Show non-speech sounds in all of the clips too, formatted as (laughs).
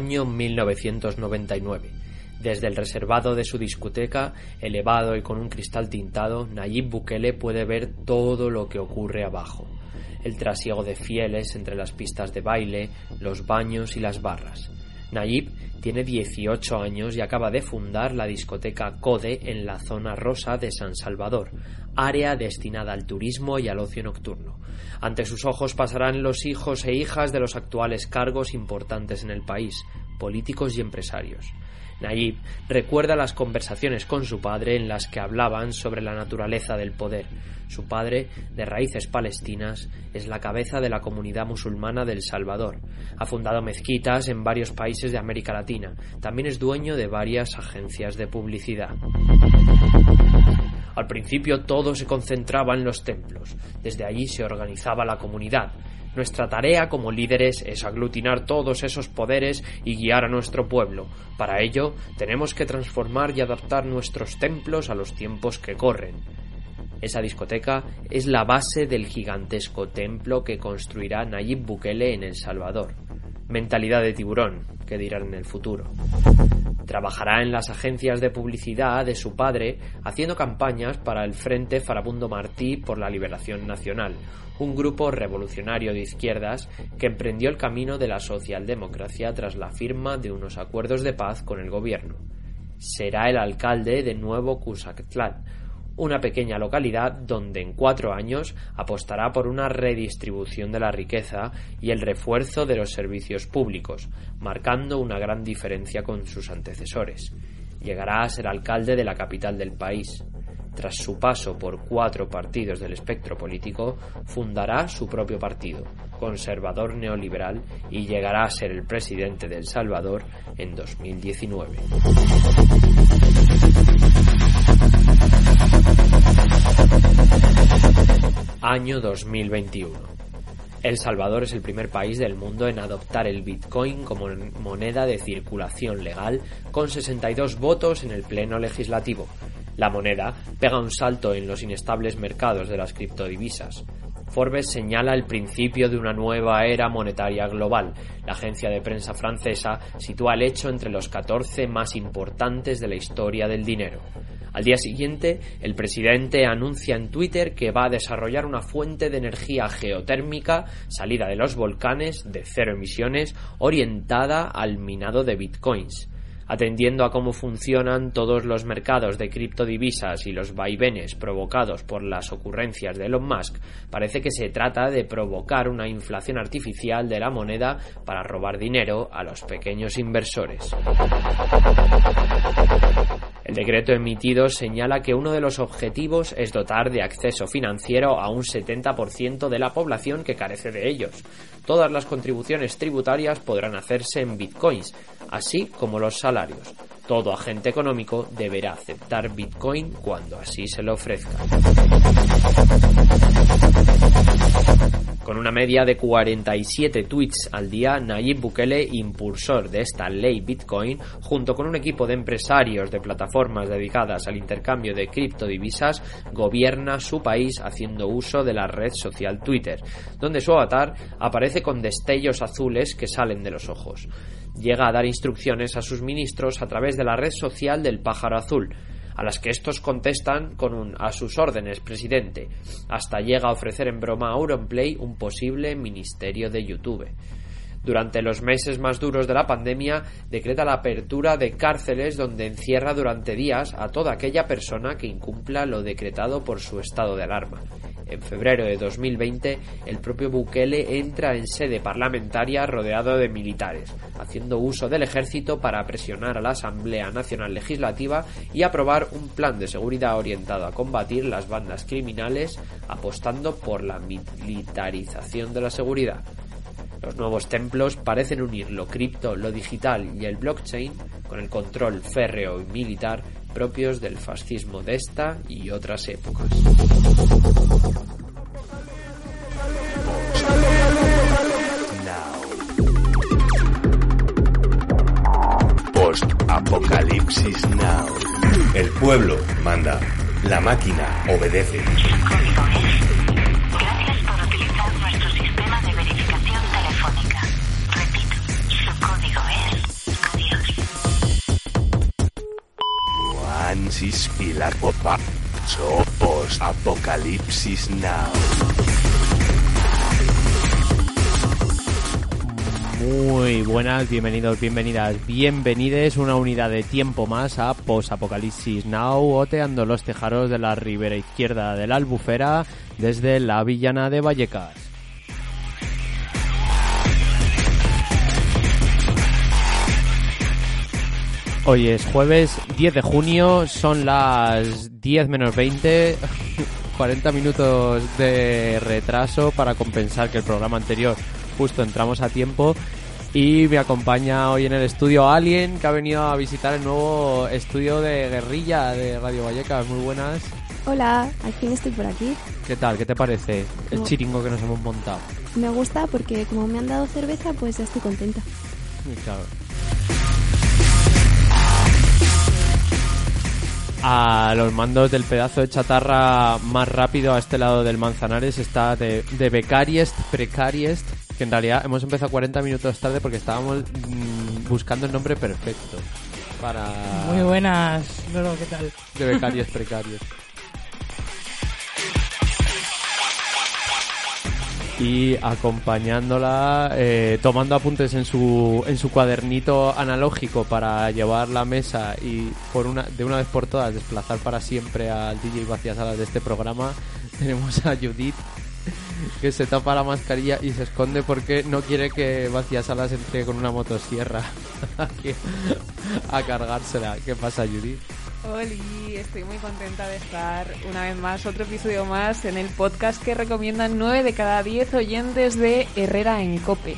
año 1999. Desde el reservado de su discoteca, elevado y con un cristal tintado, Nayib Bukele puede ver todo lo que ocurre abajo. El trasiego de fieles entre las pistas de baile, los baños y las barras. Nayib tiene 18 años y acaba de fundar la discoteca Code en la zona rosa de San Salvador, área destinada al turismo y al ocio nocturno. Ante sus ojos pasarán los hijos e hijas de los actuales cargos importantes en el país, políticos y empresarios. Nayib recuerda las conversaciones con su padre en las que hablaban sobre la naturaleza del poder. Su padre, de raíces palestinas, es la cabeza de la comunidad musulmana del Salvador. Ha fundado mezquitas en varios países de América Latina. También es dueño de varias agencias de publicidad. Al principio todo se concentraba en los templos. Desde allí se organizaba la comunidad. Nuestra tarea como líderes es aglutinar todos esos poderes y guiar a nuestro pueblo. Para ello, tenemos que transformar y adaptar nuestros templos a los tiempos que corren. Esa discoteca es la base del gigantesco templo que construirá Nayib Bukele en El Salvador. Mentalidad de tiburón, que dirán en el futuro. Trabajará en las agencias de publicidad de su padre, haciendo campañas para el Frente Farabundo Martí por la Liberación Nacional, un grupo revolucionario de izquierdas que emprendió el camino de la socialdemocracia tras la firma de unos acuerdos de paz con el gobierno. Será el alcalde de Nuevo Cuscatlán, una pequeña localidad donde en cuatro años apostará por una redistribución de la riqueza y el refuerzo de los servicios públicos, marcando una gran diferencia con sus antecesores. Llegará a ser alcalde de la capital del país, tras su paso por cuatro partidos del espectro político, fundará su propio partido, conservador neoliberal, y llegará a ser el presidente de El Salvador en 2019. Año 2021. El Salvador es el primer país del mundo en adoptar el Bitcoin como moneda de circulación legal, con 62 votos en el Pleno Legislativo, la moneda pega un salto en los inestables mercados de las criptodivisas. Forbes señala el principio de una nueva era monetaria global. La agencia de prensa francesa sitúa el hecho entre los 14 más importantes de la historia del dinero. Al día siguiente, el presidente anuncia en Twitter que va a desarrollar una fuente de energía geotérmica salida de los volcanes de cero emisiones orientada al minado de bitcoins atendiendo a cómo funcionan todos los mercados de criptodivisas y los vaivenes provocados por las ocurrencias de Elon Musk, parece que se trata de provocar una inflación artificial de la moneda para robar dinero a los pequeños inversores. El decreto emitido señala que uno de los objetivos es dotar de acceso financiero a un 70% de la población que carece de ellos. Todas las contribuciones tributarias podrán hacerse en bitcoins, así como los salarios. Todo agente económico deberá aceptar bitcoin cuando así se le ofrezca. Con una media de 47 tweets al día, Nayib Bukele, impulsor de esta ley Bitcoin, junto con un equipo de empresarios de plataformas dedicadas al intercambio de criptodivisas, gobierna su país haciendo uso de la red social Twitter, donde su avatar aparece con destellos azules que salen de los ojos. Llega a dar instrucciones a sus ministros a través de la red social del pájaro azul, a las que estos contestan con un a sus órdenes, presidente, hasta llega a ofrecer en broma a Auronplay un posible ministerio de YouTube. Durante los meses más duros de la pandemia, decreta la apertura de cárceles donde encierra durante días a toda aquella persona que incumpla lo decretado por su estado de alarma. En febrero de 2020, el propio Bukele entra en sede parlamentaria rodeado de militares, haciendo uso del ejército para presionar a la Asamblea Nacional Legislativa y aprobar un plan de seguridad orientado a combatir las bandas criminales, apostando por la militarización de la seguridad. Los nuevos templos parecen unir lo cripto, lo digital y el blockchain con el control férreo y militar propios del fascismo de esta y otras épocas. Post Apocalipsis Now. El pueblo manda. La máquina obedece. Francis y la copa. Sopos Apocalipsis Now. Muy buenas, bienvenidos, bienvenidas, bienvenides una unidad de tiempo más a Post Apocalipsis Now, oteando los tejaros de la ribera izquierda de la Albufera desde la villana de Vallecas. Hoy es jueves 10 de junio, son las 10 menos 20, 40 (laughs) minutos de retraso para compensar que el programa anterior justo entramos a tiempo y me acompaña hoy en el estudio alguien que ha venido a visitar el nuevo estudio de guerrilla de Radio Vallecas. Muy buenas. Hola, al fin estoy por aquí. ¿Qué tal? ¿Qué te parece el chiringo que nos hemos montado? Me gusta porque como me han dado cerveza, pues ya estoy contenta. Muy claro. A los mandos del pedazo de chatarra más rápido a este lado del Manzanares está de, de Becariest, Precariest, que en realidad hemos empezado 40 minutos tarde porque estábamos mm, buscando el nombre perfecto para Muy buenas, Lolo, ¿qué tal? de Becariest, Precariest. Y acompañándola, eh, tomando apuntes en su, en su cuadernito analógico para llevar la mesa y por una, de una vez por todas desplazar para siempre al DJ Vacías Salas de este programa, (laughs) tenemos a Judith que se tapa la mascarilla y se esconde porque no quiere que Vacías Salas entre con una motosierra (laughs) a cargársela. ¿Qué pasa, Judith? Oli, estoy muy contenta de estar una vez más, otro episodio más en el podcast que recomiendan 9 de cada 10 oyentes de Herrera en Cope.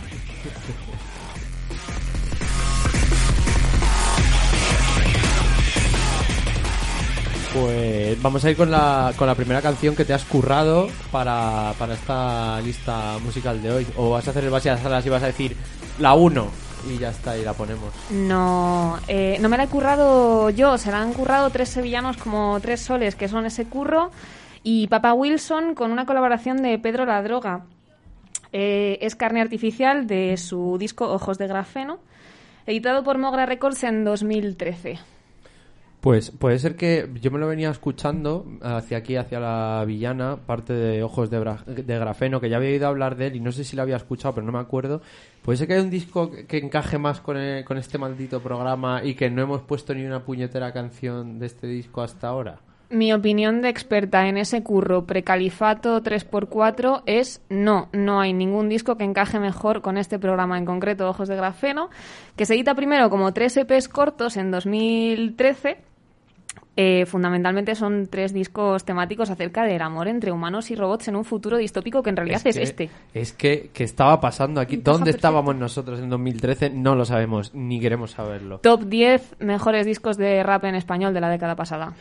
Pues vamos a ir con la, con la primera canción que te has currado para, para esta lista musical de hoy. O vas a hacer el base a salas y vas a decir la 1 y ya está, y la ponemos. No, eh, no me la he currado yo, se la han currado tres sevillanos como tres soles, que son ese curro, y Papa Wilson con una colaboración de Pedro La Droga. Eh, es carne artificial de su disco Ojos de Grafeno, editado por Mogra Records en 2013. Pues puede ser que yo me lo venía escuchando hacia aquí, hacia la villana, parte de Ojos de, Grafeno, que ya había oído hablar de él y no sé si lo había escuchado, pero no me acuerdo. Puede ser que hay un disco que encaje más con, con este maldito programa y que no hemos puesto ni una puñetera canción de este disco hasta ahora. Mi opinión de experta en ese curro precalifato 3x4 es no, no hay ningún disco que encaje mejor con este programa en concreto Ojos de Grafeno, que se edita primero como tres EPs cortos en 2013. Eh, fundamentalmente son tres discos temáticos acerca del amor entre humanos y robots en un futuro distópico que en realidad es, que- este. Es que, que estaba pasando aquí. ¿Dónde perfecto. estábamos nosotros en 2013? No lo sabemos, ni queremos saberlo. Top 10 mejores discos de rap en español de la década pasada.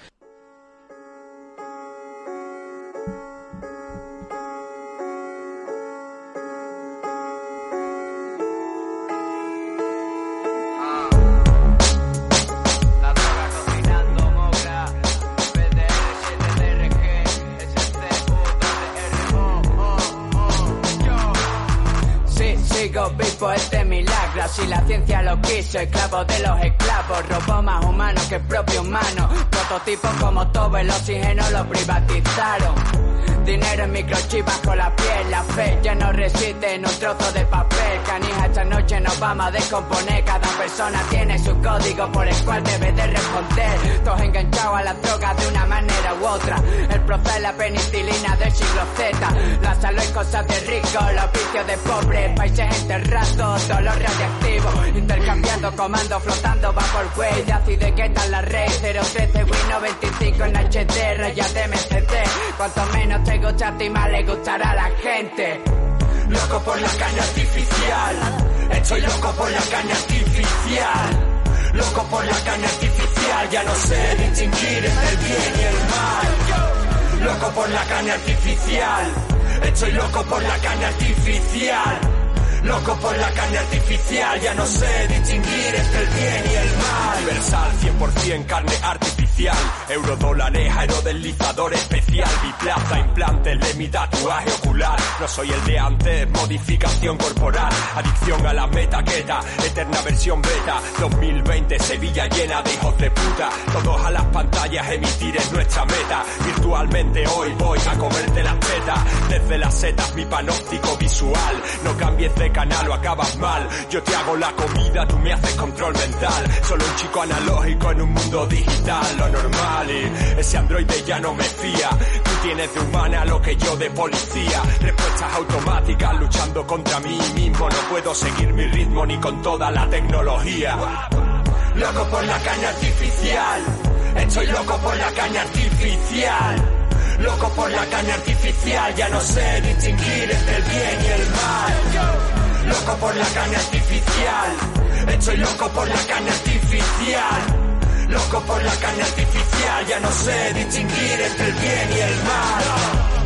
Sigo vivo este milagro Si la ciencia lo quiso, esclavo de los esclavos Robó más humano que el propio humano Prototipo como todo el oxígeno lo privatizaron Dinero en microchips con la piel, la fe ya no resiste en un trozo de papel. Canija, esta noche nos vamos a descomponer. Cada persona tiene su código por el cual debe de responder. Todos enganchados a las drogas de una manera u otra. El proceso es la penicilina del siglo Z. La salud es cosa de rico, los vicios de pobre. Países enterrados, dolor radiactivo. Intercambiando comandos, flotando way. De ácido y que tal la red. 013 Win 95 en HD, rayas de MCT. Cuanto menos te ti, más le gustará a la gente. Loco por la caña artificial. Estoy loco por la caña artificial. Loco por la caña artificial. Ya no sé distinguir entre el bien y el mal. Loco por la caña artificial. Estoy loco por la caña artificial. Loco por la caña artificial, ya no sé distinguir entre el bien y el mal. Universal, 100% carne artificial. Artificial. Eurodólares, aerodeslizador especial. Biplaza, implantes de mi tatuaje ocular. No soy el de antes, modificación corporal. Adicción a la metaqueta, eterna versión beta. 2020, Sevilla llena de hijos de puta. Todos a las pantallas, emitir es nuestra meta. Virtualmente hoy voy a comerte las tetas. Desde las setas, mi panóptico visual. No cambies de canal o acabas mal. Yo te hago la comida, tú me haces control mental. Solo un chico analógico en un mundo digital, normal. Ese androide ya no me fía. Tú tienes de humana lo que yo de policía. Respuestas automáticas luchando contra mí mismo. No puedo seguir mi ritmo ni con toda la tecnología. Loco por la caña artificial. Estoy loco por la caña artificial. Loco por la caña artificial, ya no sé distinguir entre el bien y el mal. Loco por la caña artificial. Estoy loco por la caña artificial. Loco por la caña artificial, ya no sé distinguir entre el bien y el mal.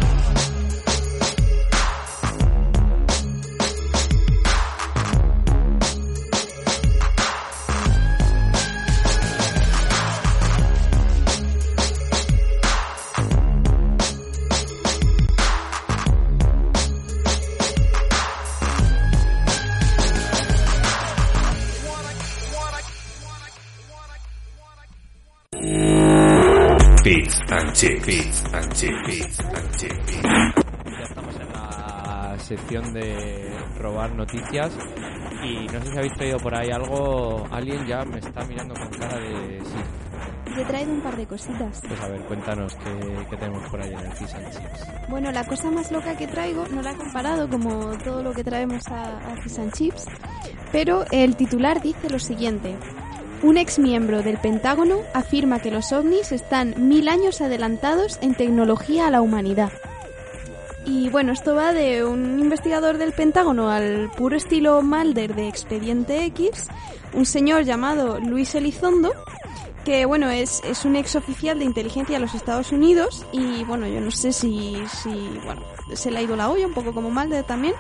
Chips. And chips. And chips. Ya estamos en la sección de robar noticias y no sé si habéis traído por ahí algo. Alguien ya me está mirando con cara de sí. Yo he traído un par de cositas. Pues a ver, cuéntanos qué, qué tenemos por ahí en el Fish and Chips. Bueno, la cosa más loca que traigo no la he comparado como todo lo que traemos a, a Fish and Chips, pero el titular dice lo siguiente. Un ex miembro del Pentágono afirma que los ovnis están mil años adelantados en tecnología a la humanidad. Y bueno, esto va de un investigador del Pentágono al puro estilo Mulder de Expediente X, un señor llamado Luis Elizondo, que bueno, es, es un ex oficial de inteligencia de los Estados Unidos y bueno, yo no sé si, si bueno, se le ha ido la olla, un poco como Mulder también.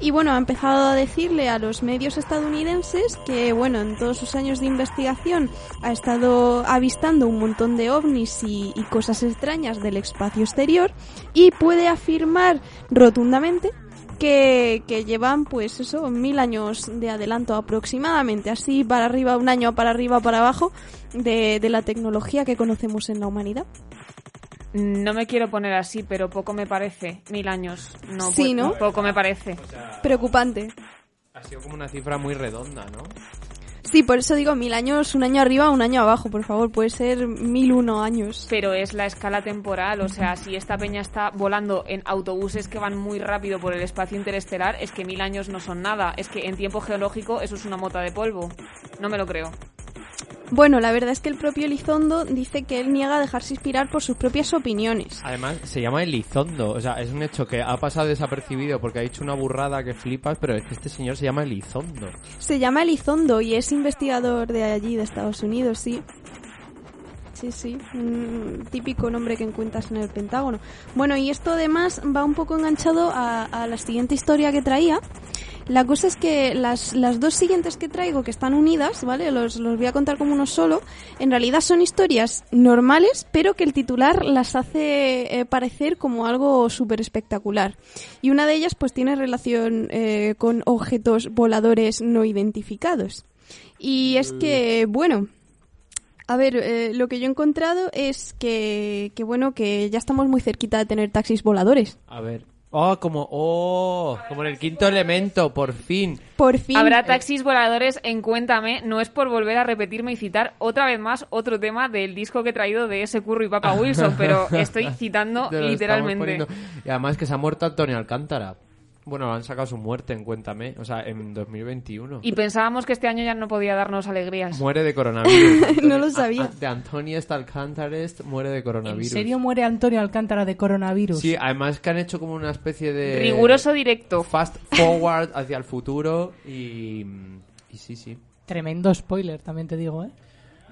Y bueno, ha empezado a decirle a los medios estadounidenses que bueno, en todos sus años de investigación ha estado avistando un montón de ovnis y, cosas extrañas del espacio exterior y puede afirmar rotundamente que, llevan pues eso, mil años de adelanto aproximadamente, así para arriba, un año para arriba, para abajo, de la tecnología que conocemos en la humanidad. No me quiero poner así, pero poco me parece. Mil años. No, Sí, ¿no? Poco me parece. Preocupante. Ha sido como una cifra muy redonda, ¿no? Sí, por eso digo mil años, un año arriba, un año abajo, por favor, puede ser mil uno años. Pero es la escala temporal, o sea, si esta peña está volando en autobuses que van muy rápido por el espacio interestelar, es que mil años no son nada. Es que en tiempo geológico eso es una mota de polvo. No me lo creo. Bueno, la verdad es que el propio Elizondo dice que él niega a dejarse inspirar por sus propias opiniones. Además, se llama Elizondo. O sea, es un hecho que ha pasado desapercibido porque ha dicho una burrada que flipas, pero es que este señor se llama Elizondo. Se llama Elizondo y es investigador de allí, de Estados Unidos, sí. Sí, sí, un típico nombre que encuentras en el Pentágono. Bueno, y esto además va un poco enganchado a, a la siguiente historia que traía. La cosa es que las, las dos siguientes que traigo, que están unidas, ¿vale? Los, los voy a contar como uno solo. En realidad son historias normales, pero que el titular las hace eh, parecer como algo súper espectacular. Y una de ellas pues tiene relación eh, con objetos voladores no identificados. Y es que, bueno, a ver, eh, lo que yo he encontrado es que, que, bueno, que ya estamos muy cerquita de tener taxis voladores. A ver. Oh, como, oh, como en el quinto elemento, por fin. Por fin. Habrá taxis voladores en Cuéntame, no es por volver a repetirme y citar otra vez más otro tema del disco que he traído de ese curro y Papa (laughs) Wilson, pero estoy citando literalmente. Y además que se ha muerto Antonio Alcántara. Bueno, han sacado su muerte en Cuéntame, o sea, en 2021. Y pensábamos que este año ya no podía darnos alegrías. Muere de coronavirus. (laughs) No lo sabía. A- a- de Antonio Alcántares muere de ¿En coronavirus. serio muere Antonio Alcántara de coronavirus? Sí, además que han hecho como una especie de... Riguroso directo. Fast forward hacia el futuro y... Y sí, sí. Tremendo spoiler, también te digo, ¿eh?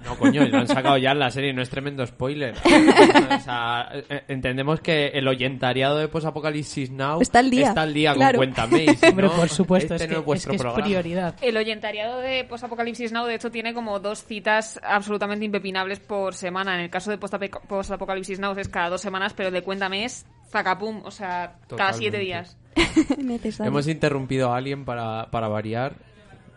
No, coño, lo han sacado ya en la serie, no es tremendo spoiler. (laughs) o sea, eh, entendemos que el oyentariado de Posapocalipsis Now Está al día, está al día claro. con Cuéntame. y si (laughs) Hombre, no, por supuesto, este es, no que, es vuestro es, que es programa. prioridad. El oyentariado de Post-Apocalipsis Now, de hecho, tiene como dos citas absolutamente impepinables por semana. En el caso de Post-Apocalipsis Now es cada dos semanas, pero el de Cuéntame es zacapum, o sea, cada siete días. (laughs) Hemos interrumpido a alguien para, para variar.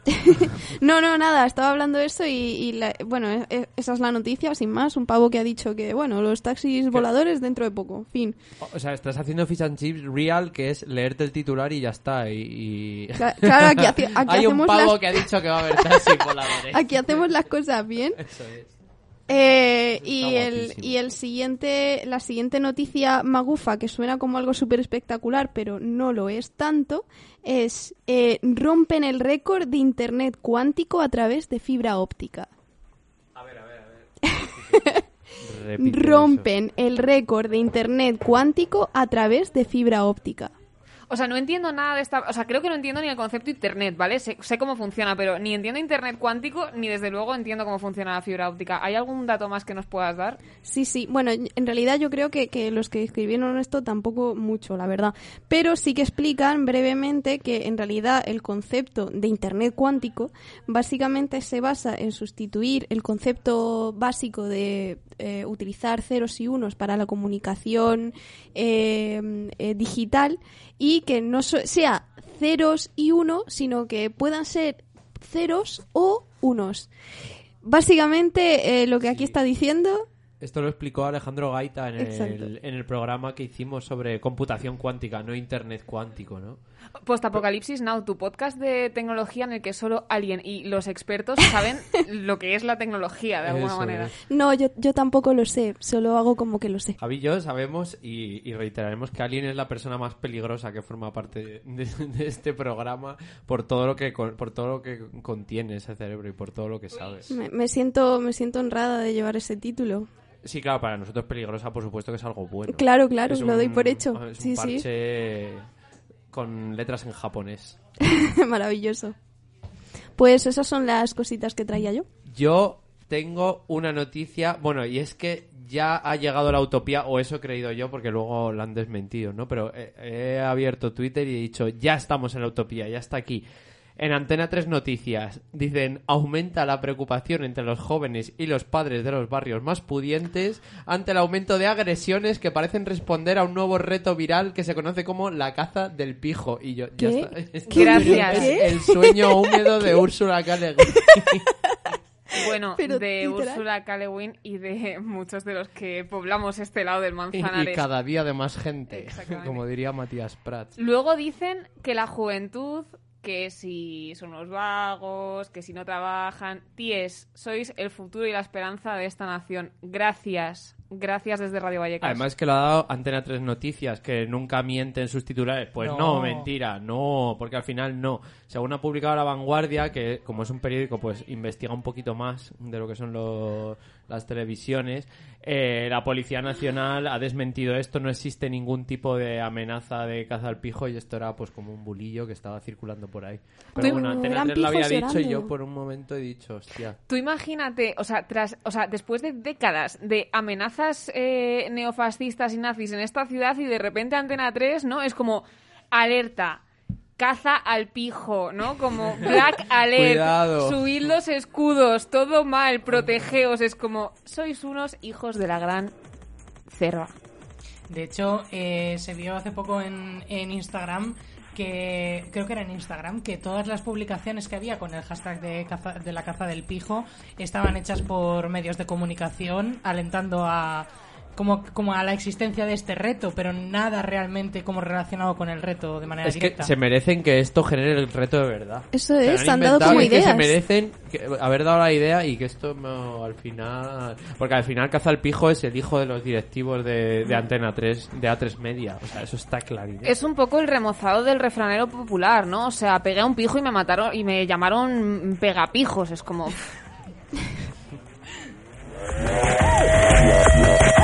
(laughs) No, no, nada, estaba hablando de eso y, y la- bueno, e- e- esa es la noticia, sin más. Un pavo que ha dicho que, bueno, los taxis voladores dentro de poco, fin. O sea, estás haciendo fish and chips real, que es leerte el titular y ya está. Y, y- Cla- Claro, aquí, hace- (laughs) aquí Hay un hacemos pavo las, que ha dicho que va a haber taxis voladores. (laughs) aquí hacemos las cosas bien. Eso es. Eh, y, el, y el siguiente, la siguiente noticia magufa, que suena como algo súper espectacular, pero no lo es tanto, es eh, rompen el récord de Internet cuántico a través de fibra óptica. (laughs) Repite Rompen el récord de Internet cuántico a través de fibra óptica. O sea, no entiendo nada de esta... O sea, creo que no entiendo ni el concepto Internet, ¿vale? Sé, sé cómo funciona, pero ni entiendo Internet cuántico, ni desde luego entiendo cómo funciona la fibra óptica. ¿Hay algún dato más que nos puedas dar? Sí, sí. Bueno, en realidad yo creo que, que los que escribieron esto tampoco mucho, la verdad. Pero sí que explican brevemente que en realidad el concepto de Internet cuántico básicamente se basa en sustituir el concepto básico de eh, utilizar ceros y unos para la comunicación eh, eh, digital y que no so- sea ceros y uno, sino que puedan ser ceros o unos. Básicamente eh, lo que aquí está diciendo Esto lo explicó Alejandro Gaita en el, en el programa que hicimos sobre computación cuántica, no internet cuántico, ¿no? Postapocalipsis Now, tu podcast de tecnología en el que solo alguien y los expertos saben (laughs) lo que es la tecnología, de alguna Eso manera. es. No, yo, yo tampoco lo sé, solo hago como que lo sé. Javi y yo sabemos y, y reiteraremos que Alien es la persona más peligrosa que forma parte de, de este programa por todo lo que por todo lo que contiene ese cerebro y por todo lo que sabes. Me, me siento, me siento honrada de llevar ese título. Sí, claro, para nosotros peligrosa, por supuesto que es algo bueno. Claro, claro, Es lo doy por hecho. Es un Sí, sí. con letras en japonés. (laughs) Maravilloso. Pues esas son las cositas que traía yo. Yo tengo una noticia, bueno, y es que ya ha llegado la utopía, o eso he creído yo, porque luego la han desmentido, ¿no? Pero he, he abierto Twitter y he dicho, ya estamos en la utopía, ya está aquí. En Antena 3 Noticias dicen, aumenta la preocupación entre los jóvenes y los padres de los barrios más pudientes ante el aumento de agresiones que parecen responder a un nuevo reto viral que se conoce como la caza del pijo. Y yo, ya está. (laughs) Gracias. Es el sueño húmedo de (laughs) Úrsula K. Le Guin. (laughs) Bueno, Pero de literal. Úrsula K. Le Guin y de muchos de los que poblamos este lado del Manzanares. y cada día de más gente, como diría Matías Prats. Luego dicen que la juventud, que si son unos vagos, que si no trabajan, tíes, sois el futuro y la esperanza de esta nación. Gracias, gracias desde Radio Vallecas. Además que lo ha dado Antena 3 Noticias, que nunca mienten sus titulares. Pues no. No. mentira, no, porque al final no. Según ha publicado La Vanguardia, que como es un periódico, pues investiga un poquito más de lo que son los- las televisiones, eh, la Policía Nacional ha desmentido esto, no existe ningún tipo de amenaza de caza al pijo y esto era pues como un bulillo que estaba circulando por ahí. Pero Tú- bueno, Antena eran 3 lo había dicho y yo por un momento he dicho, hostia. Tú imagínate, o sea, tras, o sea, después de décadas de amenazas eh, neofascistas y nazis en esta ciudad y de repente Antena 3, ¿no? Es como alerta, caza al pijo, ¿no? Como Black (laughs) Alert, Cuidado. subid los escudos, todo mal, protegeos, es como sois unos hijos de la gran cerra. De hecho, eh, se vio hace poco en, en Instagram que creo que era en Instagram que todas las publicaciones que había con el hashtag de, caza- de la caza del pijo estaban hechas por medios de comunicación alentando a como, como a la existencia de este reto, pero nada realmente como relacionado con el reto de manera Es que directa. se merecen que esto genere el reto de verdad. Eso es, han dado como y que se ideas. merecen que- haber dado la idea y que esto no, al final... Porque al final Caza el Pijo es el hijo de los directivos de, de Antena 3, de A3 Media. O sea, eso está clarísimo. Es un poco el remozado del refranero popular, ¿no? O sea, pegué a un pijo y me mataron y me llamaron pegapijos, es como (laughs)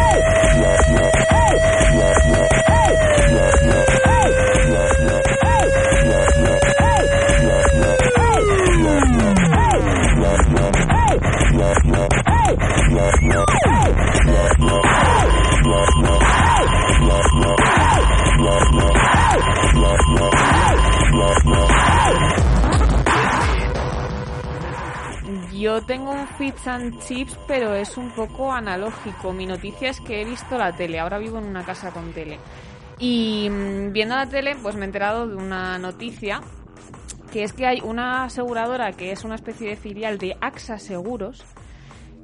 Yo tengo un Fits and Chips, pero es un poco analógico. Mi noticia es que he visto la tele. Ahora vivo en una casa con tele. Y mm, viendo la tele, pues me he enterado de una noticia que es que hay una aseguradora que es una especie de filial de AXA Seguros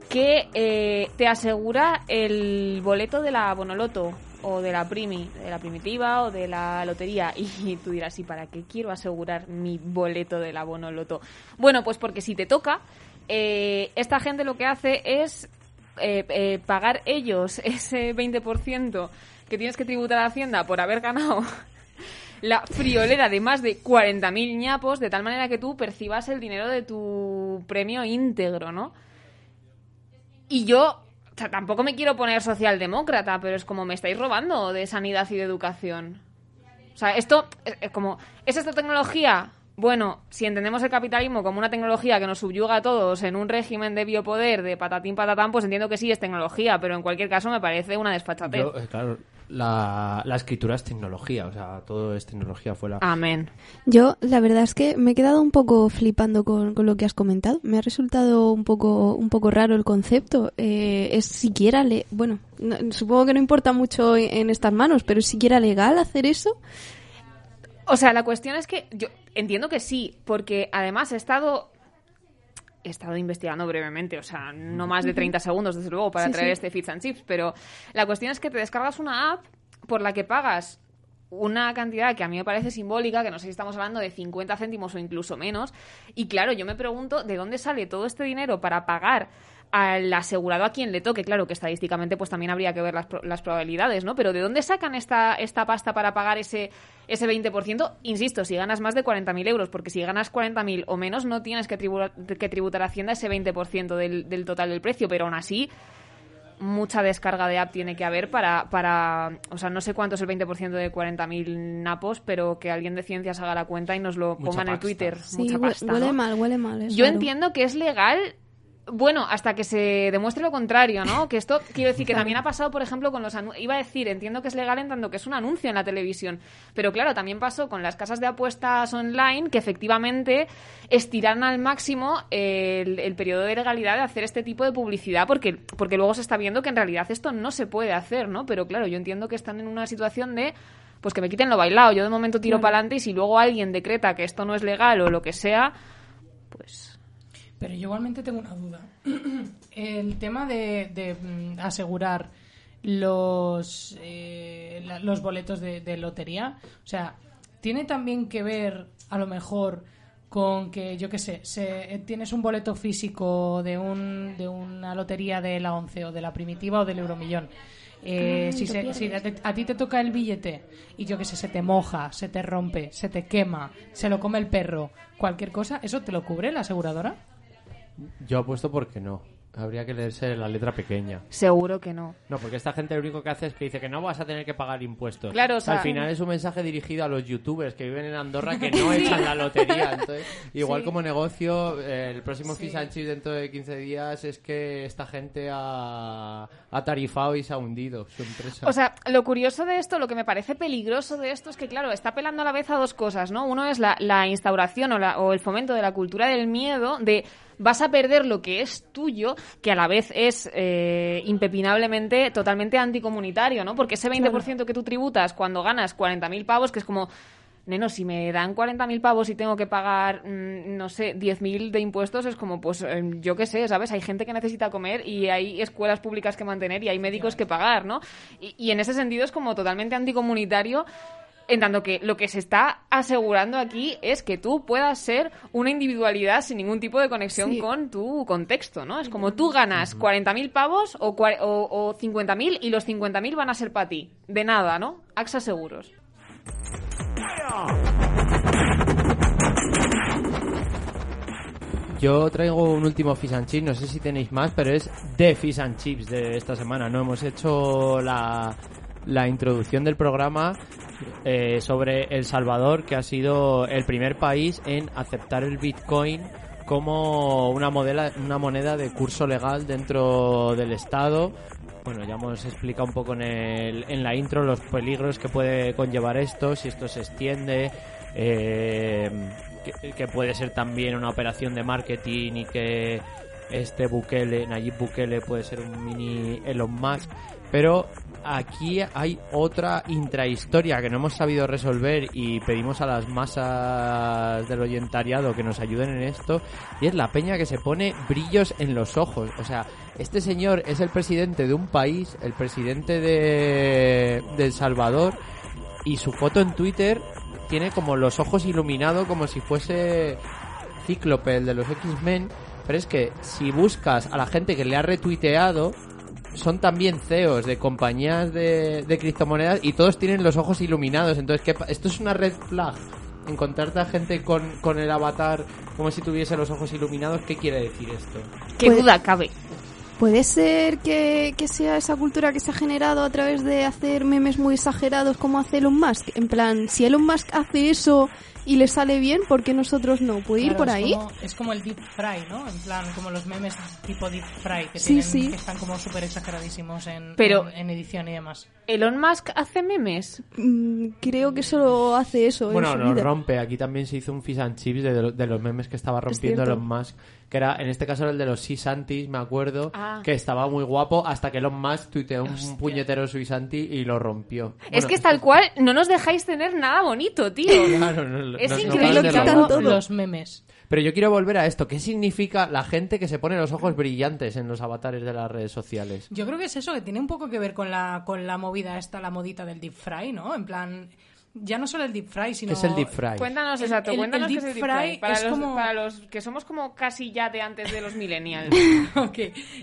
que eh, te asegura el boleto de la Bonoloto o de la Primi, de la primitiva o de la lotería. (laughs) Y tú dirás, ¿y para qué quiero asegurar mi boleto de la Bonoloto? Bueno, pues porque si te toca, eh, esta gente lo que hace es eh, eh, pagar ellos (laughs) ese 20% que tienes que tributar a Hacienda por haber ganado (laughs) la friolera de más de 40.000 ñapos, de tal manera que tú percibas el dinero de tu premio íntegro, ¿no? Y yo tampoco me quiero poner socialdemócrata, pero es como me estáis robando de sanidad y de educación. O sea, esto es, como, ¿es esta tecnología? Bueno, si entendemos el capitalismo como una tecnología que nos subyuga a todos en un régimen de biopoder, de patatín patatán, pues entiendo que sí es tecnología, pero en cualquier caso me parece una desfachatez. Eh, claro, la, la escritura es tecnología, o sea, todo es tecnología fuera. Amén. Yo, la verdad es que me he quedado un poco flipando con, con lo que has comentado. Me ha resultado un poco, un poco raro el concepto. Eh, es siquiera, le bueno, no- supongo que no importa mucho en, en estas manos, pero es siquiera legal hacer eso. O sea, la cuestión es que yo entiendo que sí, porque además he estado he estado investigando brevemente, o sea, no más de 30 segundos, desde luego, para Sí, traer sí. este Fits and Chips, pero la cuestión es que te descargas una app por la que pagas una cantidad que a mí me parece simbólica, que no sé si estamos hablando de 50 céntimos o incluso menos, y claro, yo me pregunto de dónde sale todo este dinero para pagar al asegurado a quien le toque, claro que estadísticamente pues también habría que ver las, pro- las probabilidades, ¿no? Pero ¿de dónde sacan esta, esta pasta para pagar ese, ese 20%? Insisto, si ganas más de 40.000 euros, porque si ganas 40.000 o menos no tienes que tributar, que tributar a Hacienda ese 20% del, del total del precio, pero aún así mucha descarga de app tiene que haber para, para o sea, no sé cuánto es el 20% de 40.000 napos, pero que alguien de ciencias haga la cuenta y nos lo Mucha ponga en el pasta. Twitter. Sí, mucha pasta, huele ¿no? mal, huele mal. Yo raro. entiendo que es legal. Bueno, hasta que se demuestre lo contrario, ¿no? Que esto, quiero decir, que también ha pasado, por ejemplo, con los anuncios. Iba a decir, entiendo que es legal en tanto que es un anuncio en la televisión. Pero claro, también pasó con las casas de apuestas online que efectivamente estiran al máximo el, el periodo de legalidad de hacer este tipo de publicidad porque, porque luego se está viendo que en realidad esto no se puede hacer, ¿no? Pero claro, yo entiendo que están en una situación de. Pues que me quiten lo bailado. Yo de momento tiro para adelante y si luego alguien decreta que esto no es legal o lo que sea, pues. Pero yo igualmente tengo una duda. (clears throat) El tema de, de, mm, asegurar los, eh, la- los boletos de, de lotería, o sea, ¿tiene también que ver a lo mejor con que, yo qué sé, se, eh, tienes un boleto físico de, un, de una lotería de la 11 o de la primitiva o del euromillón? Eh, si se- si a, a ti te toca el billete y yo qué sé, se te moja, se te rompe, se te quema, se lo come el perro, cualquier cosa, ¿eso te lo cubre la aseguradora? Yo apuesto porque no. Habría que leerse la letra pequeña. Seguro que no. No, porque esta gente lo único que hace es que dice que no vas a tener que pagar impuestos. Claro, o sea- Al final es un mensaje dirigido a los youtubers que viven en Andorra que no (laughs) echan la lotería. Entonces, (laughs) igual Sí. como negocio, eh, el próximo Sí. Fish dentro de 15 días es que esta gente ha, ha tarifado y se ha hundido su empresa. O sea, lo curioso de esto, lo que me parece peligroso de esto es que, claro, está apelando a la vez a dos cosas, ¿no? Uno es la, la instauración o, la- o el fomento de la cultura del miedo, de vas a perder lo que es tuyo, que a la vez es eh, impepinablemente totalmente anticomunitario, ¿no? Porque ese 20% que tú tributas cuando ganas 40.000 pavos, que es como... Neno, si me dan 40.000 pavos y tengo que pagar, mm, no sé, 10.000 de impuestos, es como, pues, eh, yo qué sé, ¿sabes? Hay gente que necesita comer y hay escuelas públicas que mantener y hay médicos que pagar, ¿no? Y, y en ese sentido es como totalmente anticomunitario, en tanto que lo que se está asegurando aquí es que tú puedas ser una individualidad sin ningún tipo de conexión Sí. con tu contexto, ¿no? Es como tú ganas 40.000 pavos o, o, o 50.000 y los 50.000 van a ser para ti. De nada, ¿no? AXA Seguros. Yo traigo un último Fish and Chips, no sé si tenéis más, pero es de Fish and Chips de esta semana. No hemos hecho la, la introducción del programa eh, sobre El Salvador, que ha sido el primer país en aceptar el Bitcoin como una, modela, una moneda de curso legal dentro del Estado. Bueno, ya hemos explicado un poco en, el, en la intro los peligros que puede conllevar esto, si esto se extiende, eh, que, que puede ser también una operación de marketing y que este Bukele, Nayib Bukele puede ser un mini Elon Musk, pero aquí hay otra intrahistoria que no hemos sabido resolver y pedimos a las masas del oyentariado que nos ayuden en esto y es la peña que se pone brillos en los ojos, o sea, este señor es el presidente de un país, el presidente de, de El Salvador y su foto en Twitter tiene como los ojos iluminados como si fuese Cíclope, el de los X-Men. Pero es que si buscas a la gente que le ha retuiteado, son también CEOs de compañías de, de criptomonedas y todos tienen los ojos iluminados. Entonces, ¿qué pa- esto es una red flag. Encontrarte a gente con, con el avatar como si tuviese los ojos iluminados, ¿qué quiere decir esto? ¿Qué Pues- duda cabe? Puede ser que, que sea esa cultura que se ha generado a través de hacer memes muy exagerados como hace Elon Musk. En plan, si Elon Musk hace eso y le sale bien, ¿por qué nosotros no? ¿Puede ir Claro, por es ahí? Como, es como el deep fry, ¿no? En plan, como los memes tipo deep fry que, Sí, tienen, sí. que están como súper exageradísimos en, Pero- en, en edición y demás. ¿Elon Musk hace memes? Mm, creo que solo hace eso Bueno, vida. rompe. Aquí también se hizo un fish and chips de, lo- de los memes que estaba rompiendo. Elon Musk. Que era, en este caso, era el de los Sisantis, me acuerdo. Ah. Que estaba muy guapo hasta que Elon Musk tuiteó un puñetero Sisanti y lo rompió. es que es tal cual, no nos dejáis tener nada bonito, tío. (laughs) Claro, no- Es increíble lo quitan robar. todo. Los memes. Pero yo quiero volver a esto. ¿Qué significa la gente que se pone los ojos brillantes en los avatares de las redes sociales? Yo creo que es eso, que tiene un poco que ver con la, con la movida esta, la modita del deep fry, ¿no? En plan, ya no solo el deep fry, sino... ¿Qué es el deep fry? Cuéntanos, El- exacto, el- cuéntanos el qué es el deep deep fry. fry Para, es los, como- para los que somos como casi ya de antes de los millennials. (laughs) Ok,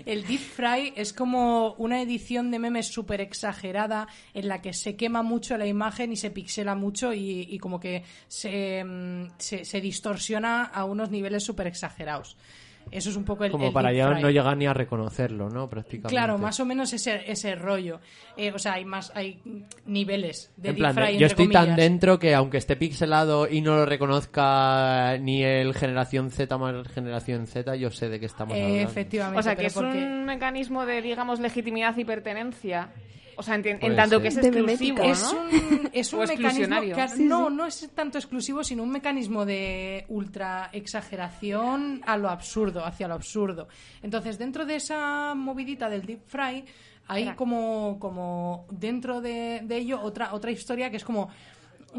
el deep fry es como una edición de memes súper exagerada en la que se quema mucho la imagen y se pixela mucho y, y como que se, mm, se, se distorsiona a unos niveles súper exagerados. Eso es un poco el, Como el para ya no llegar ni a reconocerlo, ¿no? Prácticamente. Claro, más o menos ese, ese rollo. Eh, o sea, hay más hay niveles de En deep plan, fry, yo entre estoy tan dentro que aunque esté pixelado y no lo reconozca ni el generación Z más generación Z, yo sé de qué estamos Eh, hablando. efectivamente. O sea, que es porque- un mecanismo de, digamos, legitimidad y pertenencia. O sea, en, tanto ser. que es exclusivo, memética. ¿no? Es un, es un O mecanismo. que- Sí, no, sí. no es tanto exclusivo, sino un mecanismo de ultra exageración a lo absurdo, hacia lo absurdo. Entonces, dentro de esa movidita del deep fry, hay como, como dentro de, de ello otra, otra historia que es como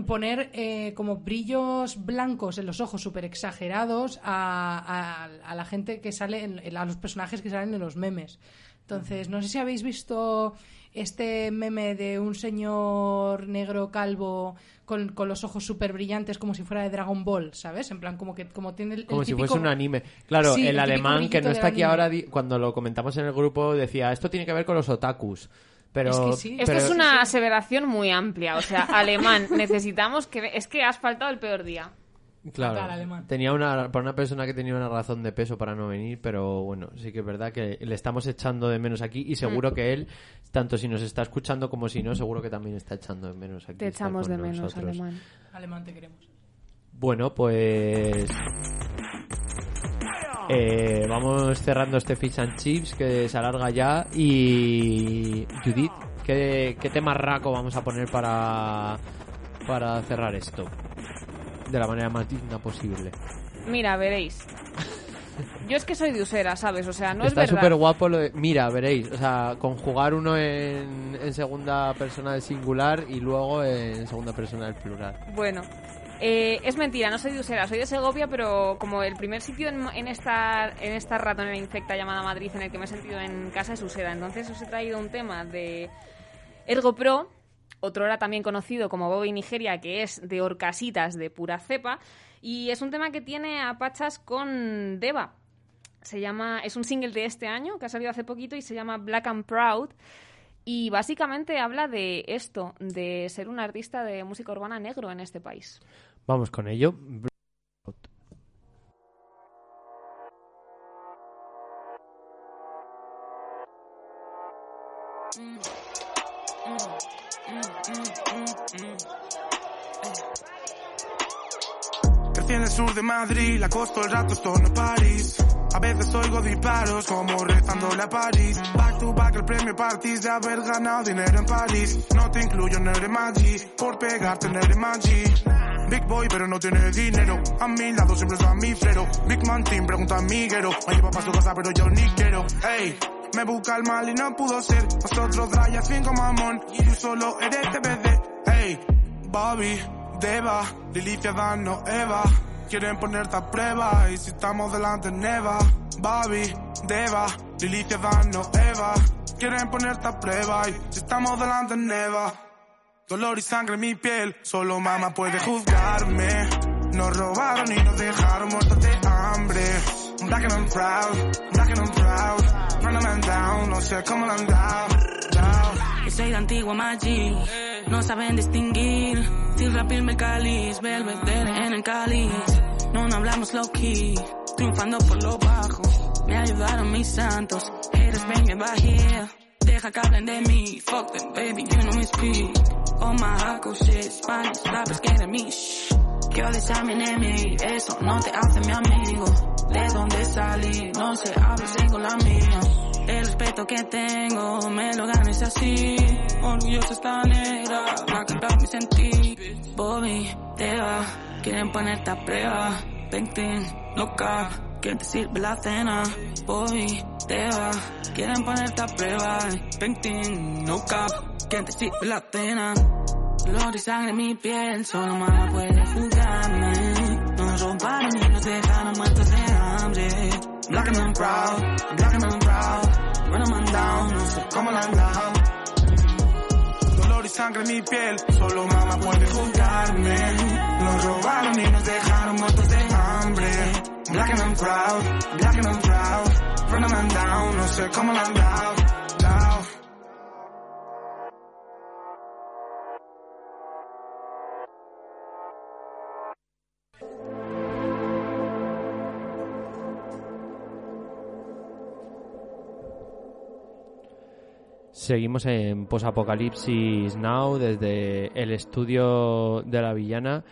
poner eh, como brillos blancos en los ojos súper exagerados a, a- a la gente que sale, en- a los personajes que salen en los memes. Entonces, no sé si habéis visto este meme de un señor negro calvo con, con los ojos súper brillantes como si fuera de Dragon Ball, ¿sabes? En plan, como que como tiene el, el Como si fuese un anime. Claro, Sí, el alemán que no está aquí anime. ahora, cuando lo comentamos en el grupo, decía, esto tiene que ver con los otakus. Pero, Es que sí. Esto pero- es una aseveración muy amplia. O sea, alemán, (laughs) necesitamos que... Es que has faltado el peor día. Claro, alemán. tenía una, para una persona que tenía una razón de peso para no venir, pero bueno, sí que es verdad que le estamos echando de menos aquí y Mm. seguro que él, tanto si nos está escuchando como si no, seguro que también está echando de menos aquí. Te echamos de menos, nosotros. alemán. Alemán te queremos. Bueno, pues eh, vamos cerrando este Fish and Chips que se alarga ya y Judith, ¿qué, qué tema raco vamos a poner para, para cerrar esto? De la manera más digna posible. Mira, veréis. (laughs) Yo es que soy de usera, ¿sabes? O sea, no Está es súper verdad. guapo lo de... Mira, veréis, o sea, conjugar uno en, en segunda persona del singular y luego en segunda persona del plural. Bueno, eh, es mentira, no soy de Usera, soy de Segovia, pero como el primer sitio en, en esta, en esta ratonera infecta llamada Madrid en el que me he sentido en casa es Usera. Entonces os he traído un tema de Ergo Pro, otro era también conocido como Bobby Nigeria, que es de orcasitas de pura cepa, y es un tema que tiene a pachas con Deva. Se llama, es un single de este año que ha salido hace poquito y se llama Black and Proud. Y básicamente habla de esto, de ser un artista de música urbana negro en este país. Vamos con ello. Nací en el sur de Madrid, la costa el rato estoy en París. A veces oigo disparos como rezándole a París. Back to back el premio parties de haber ganado dinero en París. No te incluyo en el Maggi, por pegarte en Maggi. Big boy, pero no tiene dinero. A mi lado siempre está mi frero. Big man team, pregunta a Miguero. Me lleva pa' su casa, pero yo ni quiero. Ey, me busca el mal y no pudo ser. Nosotros draya cinco mamón. Y tú solo eres TBD. Ey, Bobby, Deva, Lilicia Dano, Eva. Quieren ponerte a prueba y si estamos delante neva. Bobby, Deva, Lilicia Dano, Eva. Quieren ponerte a prueba y si estamos delante neva. Dolor y sangre en mi piel, solo mamá puede juzgarme. Nos robaron y nos dejaron muertos de hambre. Black and I'm proud, black and I'm proud. Run a man down, no sé cómo lo han dado. Yo soy de antigua Maggi, no saben distinguir. Sin rapil el cáliz, Belvedere en el cáliz. No, no hablamos low key, triunfando por lo bajo. Me ayudaron mis santos, haters ven back here. Deja que hablen de mí, fuck them baby, you know me speak. Oh my hardcore shit, Spanish rappers getting me shh. Quiero desear mi enemy, eso no te hace mi amigo. De dónde salí, no se habla con la mía. El respeto que tengo, me lo ganes así. Orgullosa esta negra, va a cantar mi sentir. Bobby, te va, quieren ponerte a prueba. Pentin, loca, ¿quién te sirve la cena? Bobby, te va, quieren ponerte a prueba. Pentin, loca, ¿quién te sirve la cena? Dolor y sangre en mi piel, solo mamá puede juzgarme. Nos robaron y nos dejaron muertos de hambre. Black and I'm proud, black and I'm proud. Run man down, no sé cómo la han. Dolor y sangre en mi piel, solo mamá puede juzgarme. Nos robaron y nos dejaron muertos de hambre. Black and I'm proud, black and I'm proud. Run man down, no sé cómo la han dado. Seguimos en Posapocalipsis Now desde el estudio de la villana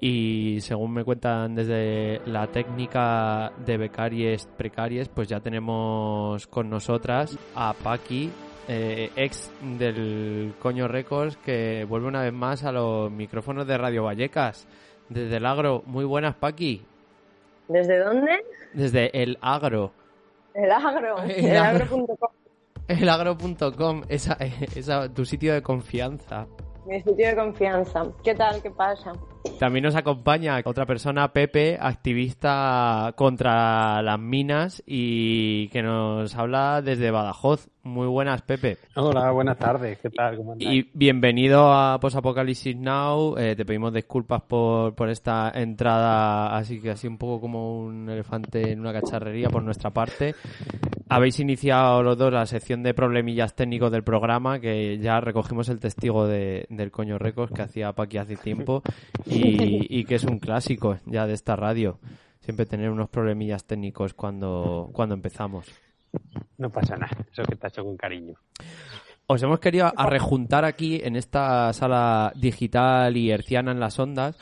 y según me cuentan desde la técnica de becaries precaries, pues ya tenemos con nosotras a Paqui, eh, ex del Coño Records, que vuelve una vez más a los micrófonos de Radio Vallecas, desde el agro. Muy buenas, Paqui. ¿Desde dónde? Desde el agro. El agro. (laughs) El El agro. agro.com. Elagro.com, esa, esa, tu sitio de confianza. Mi sitio de confianza. ¿Qué tal? ¿Qué pasa? También nos acompaña otra persona, Pepe, activista contra las minas y que nos habla desde Badajoz. Muy buenas, Pepe. Hola, buenas tardes. ¿Qué tal? ¿Cómo andáis? Y bienvenido a Post-Apocalypse Now. Eh, te pedimos disculpas por, por esta entrada, así que así un poco como un elefante en una cacharrería por nuestra parte. Habéis iniciado los dos la sección de problemillas técnicos del programa, que ya recogimos el testigo de, del Coño Records que hacía Paqui hace tiempo y, (laughs) y que es un clásico ya de esta radio. Siempre tener unos problemillas técnicos cuando, cuando empezamos. No pasa nada. Eso que está hecho con cariño. Os hemos querido arrejuntar aquí en esta sala digital y herciana en las ondas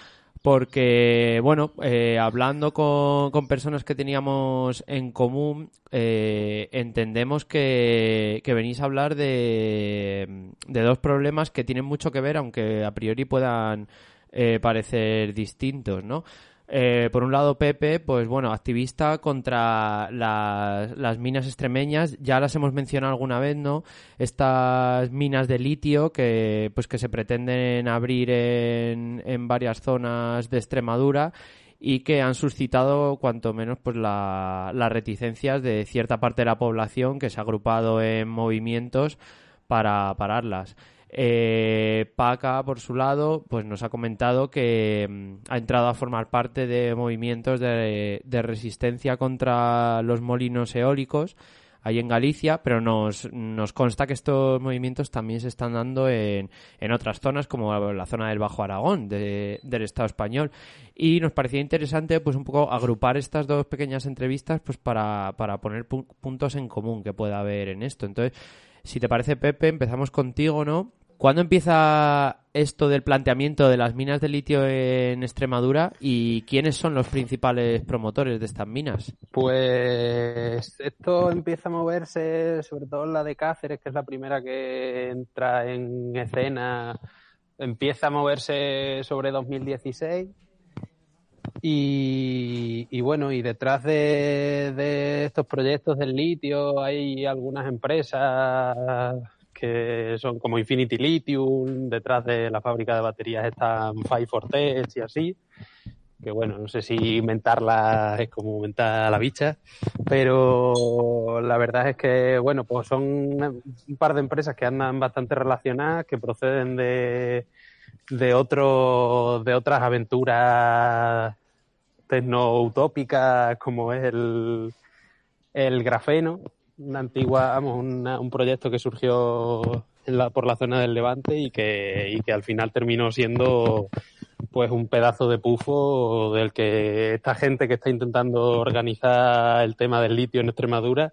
porque, bueno, eh, hablando con, con personas que teníamos en común, eh, entendemos que, que venís a hablar de, de dos problemas que tienen mucho que ver, aunque a priori puedan eh, parecer distintos, ¿no? Eh, por un lado, Pepe, pues bueno, activista contra las, minas extremeñas, ya las hemos mencionado alguna vez, ¿no? Estas minas de litio que, pues que se pretenden abrir en, en varias zonas de Extremadura y que han suscitado cuanto menos pues la- las reticencias de cierta parte de la población que se ha agrupado en movimientos para pararlas. Eh, Paca, por su lado, pues nos ha comentado que mm, ha entrado a formar parte de movimientos de, resistencia contra los molinos eólicos ahí en Galicia, pero nos, consta que estos movimientos también se están dando en, otras zonas, como la zona del Bajo Aragón, de- del Estado español. Y nos parecía interesante, pues un poco agrupar estas dos pequeñas entrevistas, pues para, para poner pu- puntos en común que pueda haber en esto. Entonces, si te parece, Pepe, empezamos contigo, ¿no? ¿Cuándo empieza esto del planteamiento de las minas de litio en Extremadura y quiénes son los principales promotores de estas minas? Pues esto empieza a moverse, sobre todo en la de Cáceres, que es la primera que entra en escena, empieza a moverse sobre 2016. Y, bueno, y detrás de, estos proyectos del litio hay algunas empresas que son como Infinity Lithium, detrás de la fábrica de baterías están Five y así. Que bueno, no sé si inventarla es como inventar la bicha, pero la verdad es que, bueno, pues son un par de empresas que andan bastante relacionadas, que proceden de, de, otro, de otras aventuras tecno-utópicas como es el, el grafeno, una antigua, vamos, un proyecto que surgió por la zona del Levante y que, y que al final terminó siendo pues un pedazo de pufo del que esta gente que está intentando organizar el tema del litio en Extremadura,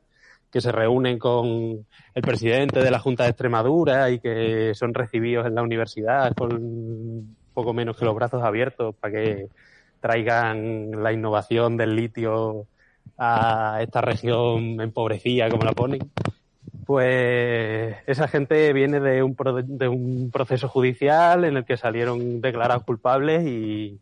que se reúnen con el presidente de la Junta de Extremadura y que son recibidos en la universidad con poco menos que los brazos abiertos para que traigan la innovación del litio a esta región empobrecida, como la ponen, pues esa gente viene de un, de un proceso judicial en el que salieron declarados culpables y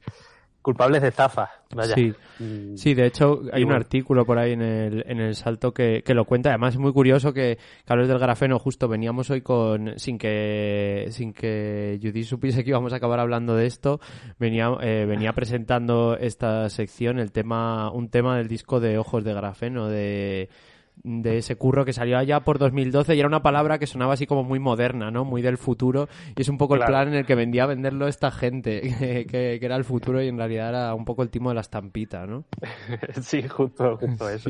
culpables de estafa. Vaya. Sí. Mm. sí, de hecho hay un artículo por ahí en el, en el salto que, que lo cuenta. Además es muy curioso que, Carlos del Grafeno justo veníamos hoy con, sin que, sin que Judith supiese que íbamos a acabar hablando de esto, venía, eh, venía presentando esta sección, el tema, un tema del disco de Ojos de Grafeno, de de ese curro que salió allá por 2012 y era una palabra que sonaba así como muy moderna, ¿no? Muy del futuro y es un poco el plan en el que vendía a venderlo esta gente, (laughs) que, era el futuro y en realidad era un poco el timo de la estampita, ¿no? (laughs) sí, justo, justo eso.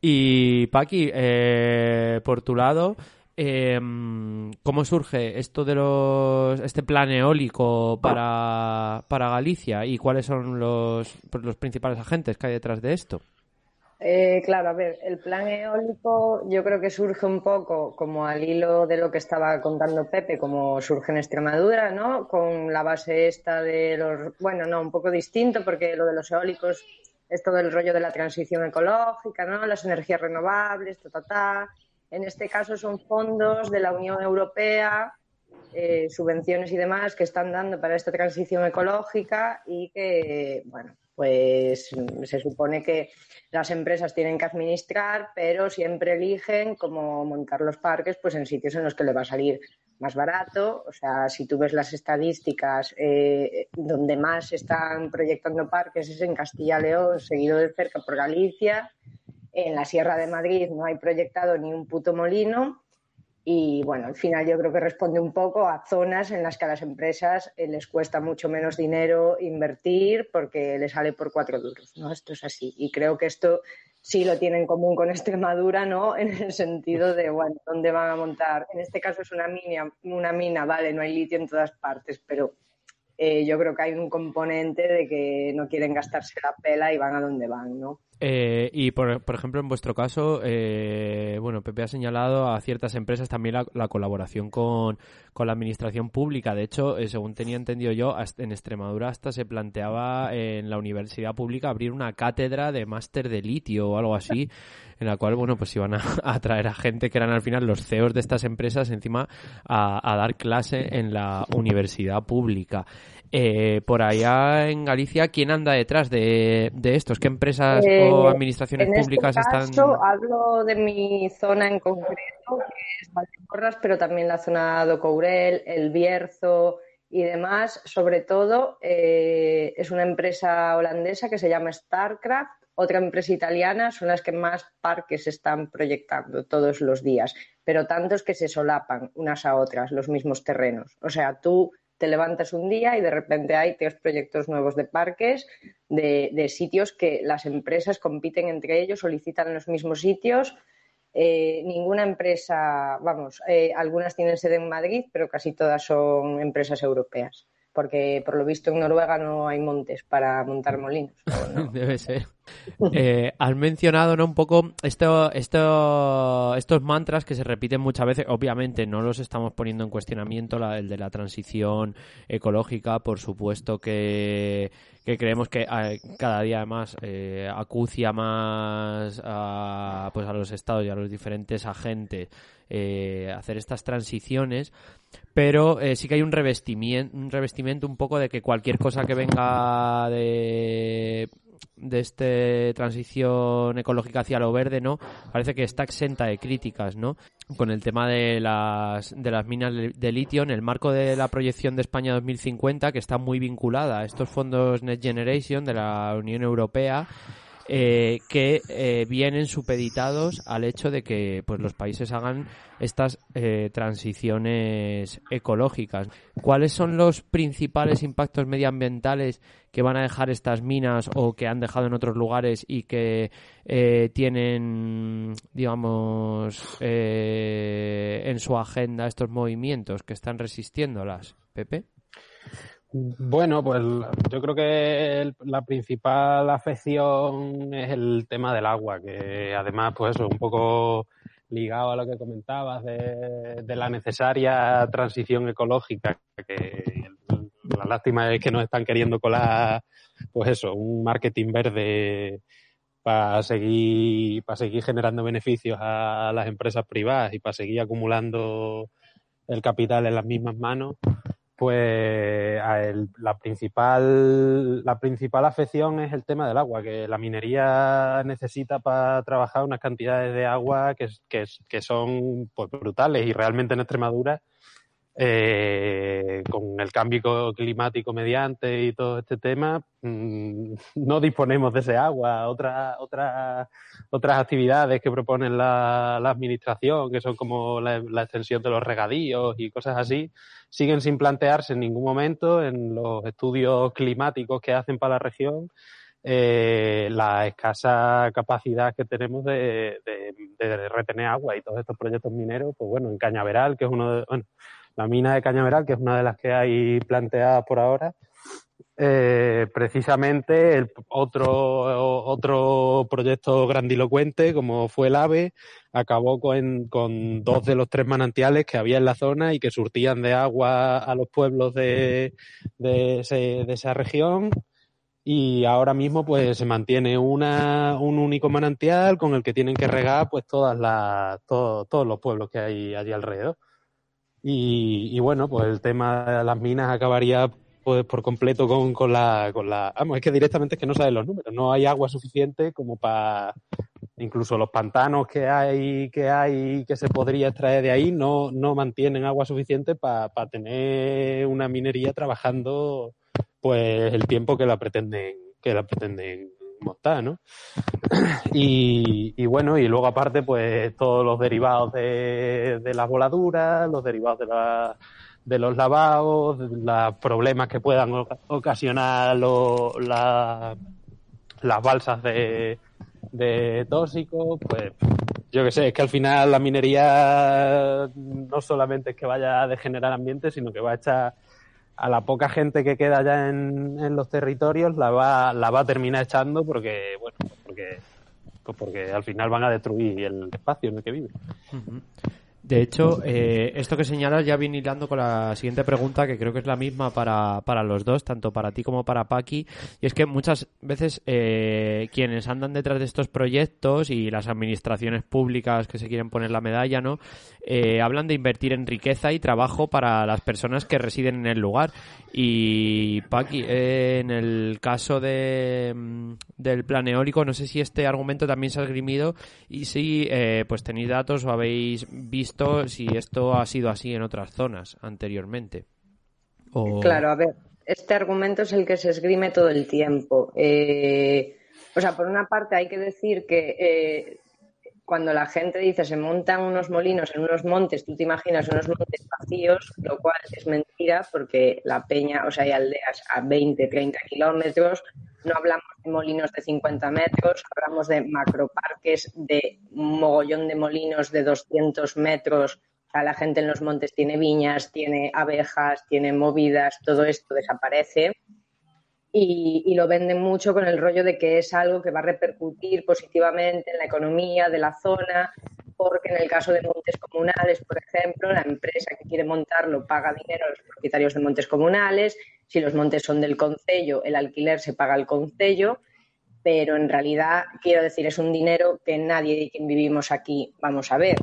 Y Paqui, eh, por tu lado, em, ¿cómo surge esto de los este plan eólico para, para Galicia y cuáles son los, los principales agentes que hay detrás de esto? Eh, claro, a ver, el plan eólico yo creo que surge un poco como al hilo de lo que estaba contando Pepe, como surge en Extremadura, ¿no? Con la base esta de los, bueno, no, un poco distinto porque lo de los eólicos es todo el rollo de la transición ecológica, ¿no? Las energías renovables, ta, ta, ta. En este caso son fondos de la Unión Europea, eh, subvenciones y demás que están dando para esta transición ecológica y que, bueno, pues se supone que las empresas tienen que administrar, pero siempre eligen cómo montar los parques pues en sitios en los que le va a salir más barato. O sea, si tú ves las estadísticas, eh, donde más están proyectando parques es en Castilla León, seguido de cerca por Galicia. En la Sierra de Madrid no hay proyectado ni un puto molino y bueno, al final yo creo que responde un poco a zonas en las que a las empresas eh, les cuesta mucho menos dinero invertir porque les sale por cuatro duros, ¿no? Esto es así. Y creo que esto sí lo tiene en común con (laughs) Extremadura, ¿no? En el sentido de, bueno, ¿dónde van a montar? En este caso es una mina, una mina, vale, no hay litio en todas partes, pero eh, yo creo que hay un componente de que no quieren gastarse la pela y van a donde van, ¿no? Eh, y por, por, ejemplo, en vuestro caso, eh, bueno, Pepe ha señalado a ciertas empresas también la, colaboración con, la administración pública. De hecho, eh, según tenía entendido yo, en Extremadura hasta se planteaba en la universidad pública abrir una cátedra de máster de litio o algo así, en la cual, bueno, pues iban a, (laughs) traer a gente que eran al final los CEOs de estas empresas encima a, a dar clase en la universidad pública. Eh, por allá en Galicia, ¿quién anda detrás de, estos? ¿Qué empresas eh, o administraciones este públicas caso, están? Hablo de mi zona en concreto, que es Valdecorras, pero también la zona de Courel, El Bierzo y demás. Sobre todo, eh, es una empresa holandesa que se llama Starcraft. Otra empresa italiana son las que más parques están proyectando todos los días, pero tantos que se solapan unas a otras los mismos terrenos. O sea, tú te levantas un día y de repente hay tres proyectos nuevos de parques, de, sitios que las empresas compiten entre ellos, solicitan los mismos sitios. Eh, ninguna empresa, vamos, eh, algunas tienen sede en Madrid, pero casi todas son empresas europeas, porque por lo visto en Noruega no hay montes para montar molinos. (laughs) Debe ser. (laughs) Eh, has mencionado ¿no? un poco esto, esto, estos mantras que se repiten muchas veces. Obviamente no los estamos poniendo en cuestionamiento, el de la transición ecológica, por supuesto que, que creemos que eh, cada día además eh, acucia más a, pues a los estados y a los diferentes agentes eh, hacer estas transiciones pero eh, sí que hay un revestimiento, un revestimiento un poco de que cualquier cosa que venga de de esta transición ecológica hacia lo verde, ¿no? Parece que está exenta de críticas, ¿no? Con el tema de las, de las minas de litio en el marco de la proyección de España 2050, que está muy vinculada a estos fondos Next Generation de la Unión Europea, eh, que eh, vienen supeditados al hecho de que pues los países hagan estas eh, transiciones ecológicas. ¿Cuáles son los principales impactos medioambientales que van a dejar estas minas o que han dejado en otros lugares y que eh, tienen, digamos, eh, en su agenda estos movimientos que están resistiéndolas? Pepe. Bueno, pues yo creo que la principal afección es el tema del agua, que además, pues eso, un poco ligado a lo que comentabas de, de la necesaria transición ecológica, que la lástima es que nos están queriendo colar, pues eso, un marketing verde para seguir, para seguir generando beneficios a las empresas privadas y para seguir acumulando el capital en las mismas manos pues el- la principal la principal afección es el tema del agua que la minería necesita para trabajar unas cantidades de agua que, que, que son pues, brutales y realmente en Extremadura eh, con el cambio co- climático mediante y todo este tema mm, (laughs) no disponemos de ese agua. Otra- otra- otras actividades que propone la, la administración que son como la, la extensión de los regadíos y cosas así siguen sin plantearse en ningún momento en los estudios climáticos que hacen para la región eh, la escasa capacidad que tenemos de, de- de retener agua y todos estos proyectos mineros, pues bueno, en Cañaveral, que es uno de, bueno, la mina de Cañaveral, que es una de las que hay planteadas por ahora, eh, precisamente el otro, otro proyecto grandilocuente, como fue el AVE, acabó con, con dos de los tres manantiales que había en la zona y que surtían de agua a los pueblos de, de, esa región. Y ahora mismo pues se mantiene una, un único manantial con el que tienen que regar pues todas las, todo- todos los pueblos que hay allí alrededor. Y, y bueno, pues el tema de las minas acabaría pues por completo con, con la, con la, vamos, es que directamente es que no saben los números, no hay agua suficiente como para, incluso los pantanos que hay, que hay, que se podría extraer de ahí, no, no mantienen agua suficiente para tener una minería trabajando pues el tiempo que la pretenden, que la pretenden montar, ¿no? (clears throat) Y, y bueno, y luego aparte, pues todos los derivados de, las voladuras, los derivados de, la, de los lavados, los problemas que puedan oca- ocasionar lo- la- las balsas de, de tóxicos, pues yo que sé, es que al final la minería no solamente es que vaya a degenerar ambiente, sino que va a echar a la poca gente que queda ya en, en los territorios la va, la va a terminar echando porque, bueno, porque, pues porque al final van a destruir el espacio en el que viven. De hecho, eh, esto que señalas ya viene hilando con la siguiente pregunta, que creo que es la misma para, para los dos, tanto para ti como para Paqui. Y es que muchas veces eh, quienes andan detrás de estos proyectos y las administraciones públicas que se quieren poner la medalla, ¿no? Eh, hablan de invertir en riqueza y trabajo para las personas que residen en el lugar. Y Paqui, eh, en el caso de, mm, del plan eólico, no sé si este argumento también se ha esgrimido y si eh, pues tenéis datos o habéis visto si esto ha sido así en otras zonas anteriormente. O- Claro, a ver, este argumento es el que se esgrime todo el tiempo. Eh, o sea, por una parte hay que decir que eh, cuando la gente dice se montan unos molinos en unos montes, tú te imaginas unos montes vacíos, lo cual es mentira porque la peña, o sea, hay aldeas a 20, 30 kilómetros, no hablamos de molinos de 50 metros, hablamos de macroparques, de un mogollón de molinos de 200 metros. O sea, la gente en los montes tiene viñas, tiene abejas, tiene movidas, todo esto desaparece. Y, lo venden mucho con el rollo de que es algo que va a repercutir positivamente en la economía de la zona, porque en el caso de montes comunales, por ejemplo, la empresa que quiere montarlo paga dinero a los propietarios de montes comunales, si los montes son del concello, el alquiler se paga al concello, pero en realidad, quiero decir, es un dinero que nadie de quien vivimos aquí vamos a ver.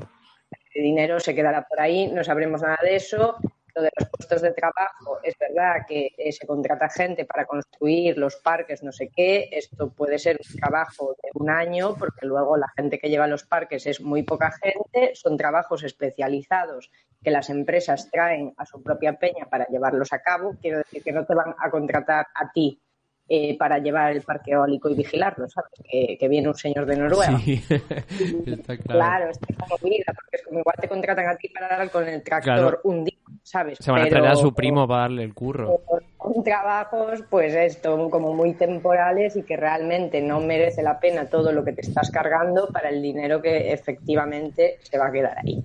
El dinero se quedará por ahí, no sabremos nada de eso, lo de los puestos de trabajo, es verdad que eh, se contrata gente para construir los parques, no sé qué. Esto puede ser un trabajo de un año, porque luego la gente que lleva los parques es muy poca gente. Son trabajos especializados que las empresas traen a su propia peña para llevarlos a cabo. Quiero decir que no te van a contratar a ti eh, para llevar el parque eólico y vigilarlo, ¿sabes? Que, que viene un señor de Noruega. Sí, (laughs) está claro. Claro, es como vida, porque es como igual te contratan a ti para dar con el tractor Claro. un día, ¿sabes? Se van a traer a su primo para darle el curro. Son trabajos, pues esto, como muy temporales y que realmente no merece la pena todo lo que te estás cargando para el dinero que efectivamente se va a quedar ahí.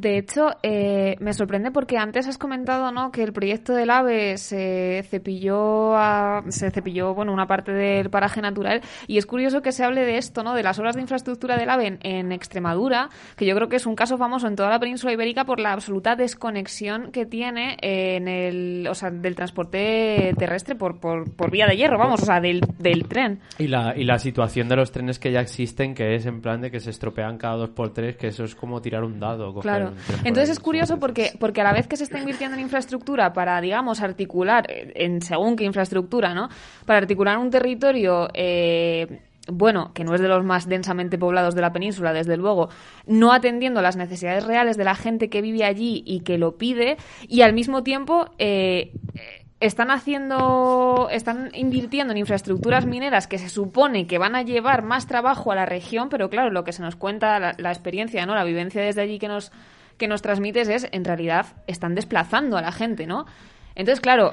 De hecho, eh, me sorprende porque antes has comentado, ¿no? Que el proyecto del AVE se cepilló, a- se cepilló, bueno, una parte del paraje natural y es curioso que se hable de esto, ¿no? De las obras de infraestructura del AVE en, en Extremadura, que yo creo que es un caso famoso en toda la península ibérica por la absoluta desconexión que tiene en el, o sea, del transporte terrestre por, por, por vía de hierro, vamos, o sea, del, del tren. Y la, y la situación de los trenes que ya existen, que es en plan de que se estropean cada dos por tres, que eso es como tirar un dado. coger Claro. Entonces es curioso porque, porque a la vez que se está invirtiendo en infraestructura para, digamos, articular, eh, en según qué infraestructura, ¿no? Para articular un territorio, eh, bueno, que no es de los más densamente poblados de la península, desde luego, no atendiendo las necesidades reales de la gente que vive allí y que lo pide, y al mismo tiempo, eh, están haciendo, están invirtiendo en infraestructuras mineras que se supone que van a llevar más trabajo a la región, pero claro, lo que se nos cuenta, la, la experiencia, ¿no? La vivencia desde allí que nos, que nos transmites es, en realidad, están desplazando a la gente, ¿no? Entonces, claro,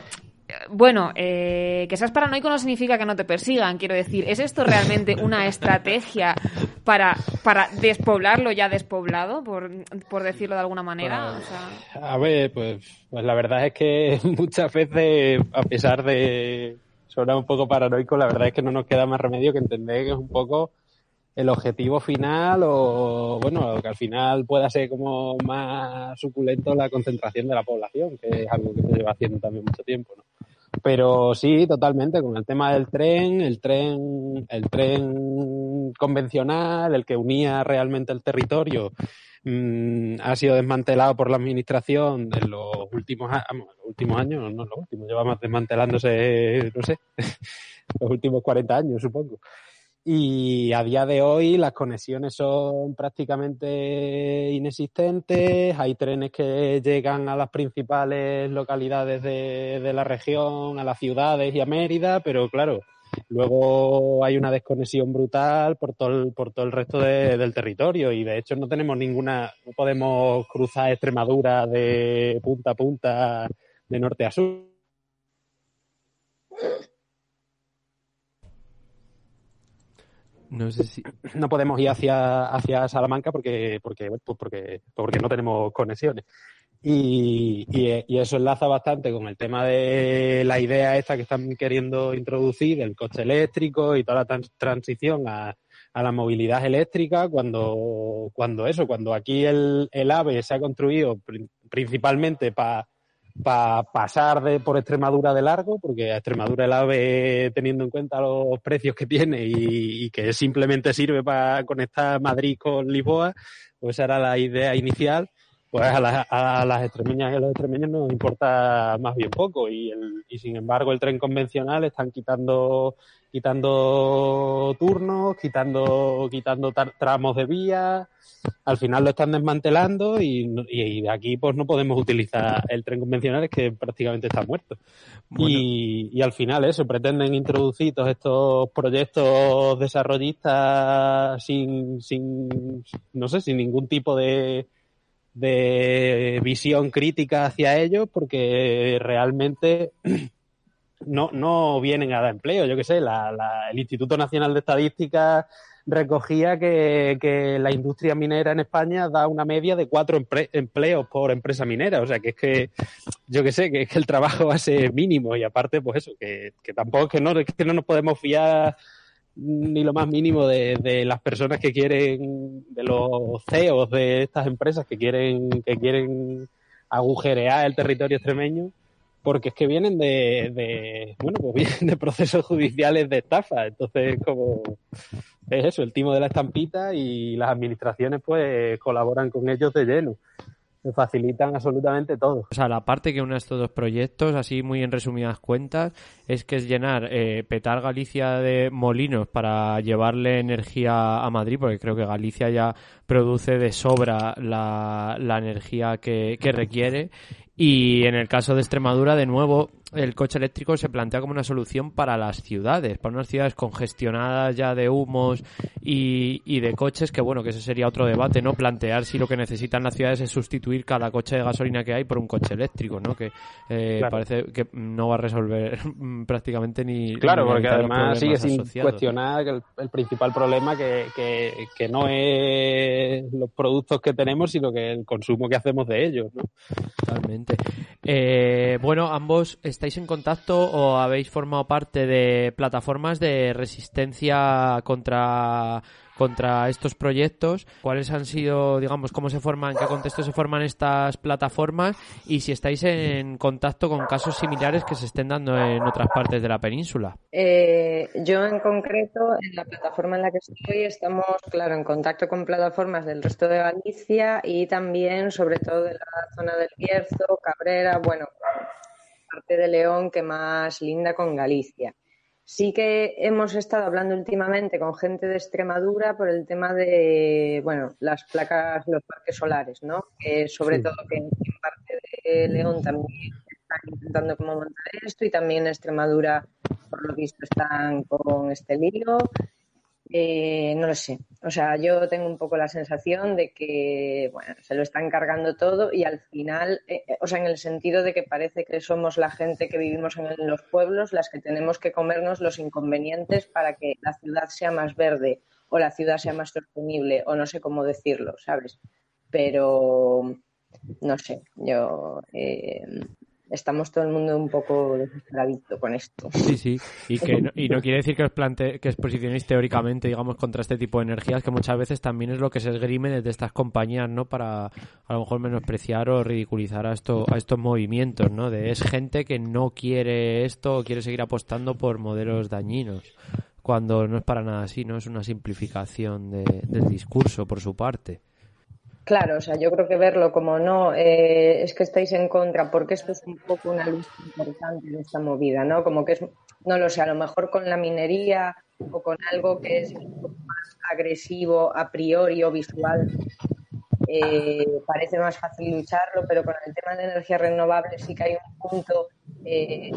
bueno, eh, que seas paranoico no significa que no te persigan, quiero decir, ¿es esto realmente una estrategia para, para despoblar lo ya despoblado, por, por decirlo de alguna manera? O sea, A ver, pues, pues la verdad es que (laughs) muchas veces, a pesar de sonar un poco paranoico, la verdad es que no nos queda más remedio que entender que es un poco el objetivo final o, bueno, que al final pueda ser como más suculento la concentración de la población, que es algo que se lleva haciendo también mucho tiempo, ¿no? Pero sí, totalmente, con el tema del tren, el tren, el tren convencional, el que unía realmente el territorio, mm, ha sido desmantelado por la administración en los últimos, vamos, los últimos años, no los últimos, lleva más desmantelándose, no sé, (laughs) los últimos 40 años, supongo. Y a día de hoy las conexiones son prácticamente inexistentes. Hay trenes que llegan a las principales localidades de, la región, a las ciudades y a Mérida, pero claro, luego hay una desconexión brutal por todo el, por todo el resto de- del territorio y de hecho no tenemos ninguna, no podemos cruzar Extremadura de punta a punta, de norte a sur. No sé si. (clears throat) no podemos ir hacia, hacia Salamanca porque, porque, pues porque, porque no tenemos conexiones. Y, y, eso enlaza bastante con el tema de la idea esta que están queriendo introducir del coche eléctrico y toda la trans- transición a, a la movilidad eléctrica cuando, cuando eso, cuando aquí el, el AVE se ha construido pri- principalmente para para pasar de, por Extremadura de largo, porque Extremadura el AVE, teniendo en cuenta los precios que tiene y, que simplemente sirve para conectar Madrid con Lisboa, pues era la idea inicial. Pues a, las- a las extremeñas y a los extremeños nos importa más bien poco y, el- y sin embargo el tren convencional están quitando quitando turnos, quitando quitando tramos de vía, al final lo están desmantelando y, y de aquí pues no podemos utilizar el tren convencional es que prácticamente está muerto. Y, y al final eso, pretenden introducir todos estos proyectos desarrollistas sin, sin no sé, sin ningún tipo de, de visión crítica hacia ellos porque realmente no, no vienen a dar empleo. Yo qué sé, la, la, el Instituto Nacional de Estadística recogía que, la industria minera en España da una media de cuatro empleos por empresa minera. O sea, que es que, yo qué sé, que es que el trabajo va a ser mínimo y aparte, pues eso, que, tampoco que no, que no nos podemos fiar ni lo más mínimo de, de, las personas que quieren, de los CEOs de estas empresas que quieren, que quieren agujerear el territorio extremeño, porque es que vienen de, bueno, pues vienen de procesos judiciales de estafa. Entonces, como es eso, el timo de la estampita y las administraciones pues colaboran con ellos de lleno facilitan absolutamente todo. O sea, la parte que une estos dos proyectos, así muy en resumidas cuentas, es que es llenar, eh, petar Galicia de molinos para llevarle energía a Madrid, porque creo que Galicia ya produce de sobra la, energía que requiere. Y en el caso de Extremadura, de nuevo, el coche eléctrico se plantea como una solución para las ciudades, para unas ciudades congestionadas ya de humos y, y, de coches, que bueno, que ese sería otro debate, ¿no? Plantear si lo que necesitan las ciudades es sustituir cada coche de gasolina que hay por un coche eléctrico, ¿no? Que eh, claro. parece que no va a resolver (laughs) prácticamente ni... Claro, porque además sigue sin cuestionar el, el, principal problema que, que, que no es los productos que tenemos, sino que el consumo que hacemos de ellos, ¿no? Totalmente. Eh, bueno, ambos estáis en contacto o habéis formado parte de plataformas de resistencia contra contra estos proyectos, cuáles han sido, digamos, cómo se forman, en qué contexto se forman estas plataformas y si estáis en contacto con casos similares que se estén dando en otras partes de la península. Eh, yo en concreto, en la plataforma en la que estoy, estamos, claro, en contacto con plataformas del resto de Galicia y también, sobre todo, de la zona del Bierzo, Cabrera, bueno, parte de León que más linda con Galicia. Sí que hemos estado hablando últimamente con gente de Extremadura por el tema de, bueno, las placas, los parques solares, ¿no? Que sobre sí. todo que en parte de León también están intentando como montar esto y también en Extremadura, por lo visto, están con este lío. Eh, no lo sé. O sea, yo tengo un poco la sensación de que, bueno, se lo están cargando todo y al final, eh, o sea, en el sentido de que parece que somos la gente que vivimos en los pueblos las que tenemos que comernos los inconvenientes para que la ciudad sea más verde o la ciudad sea más sostenible o no sé cómo decirlo, ¿sabes? Pero, no sé, yo eh, estamos todo el mundo un poco desesperadito con esto. Sí, sí, y que no, y no (laughs) quiere decir que os plante, que os posicionéis teóricamente, digamos, contra este tipo de energías, que muchas veces también es lo que se esgrime desde estas compañías, ¿no? Para a lo mejor menospreciar o ridiculizar a, esto, a estos movimientos, ¿no? De es gente que no quiere esto o quiere seguir apostando por modelos dañinos cuando no es para nada así, ¿no? Es una simplificación de, del discurso por su parte. Claro, o sea, yo creo que verlo como no, eh, es que estáis en contra, porque esto es un poco una luz importante de esta movida, ¿no? Como que es, no lo sé, a lo mejor con la minería o con algo que es un poco más agresivo a priori o visual, eh, parece más fácil lucharlo, pero con el tema de energías renovables sí que hay un punto eh,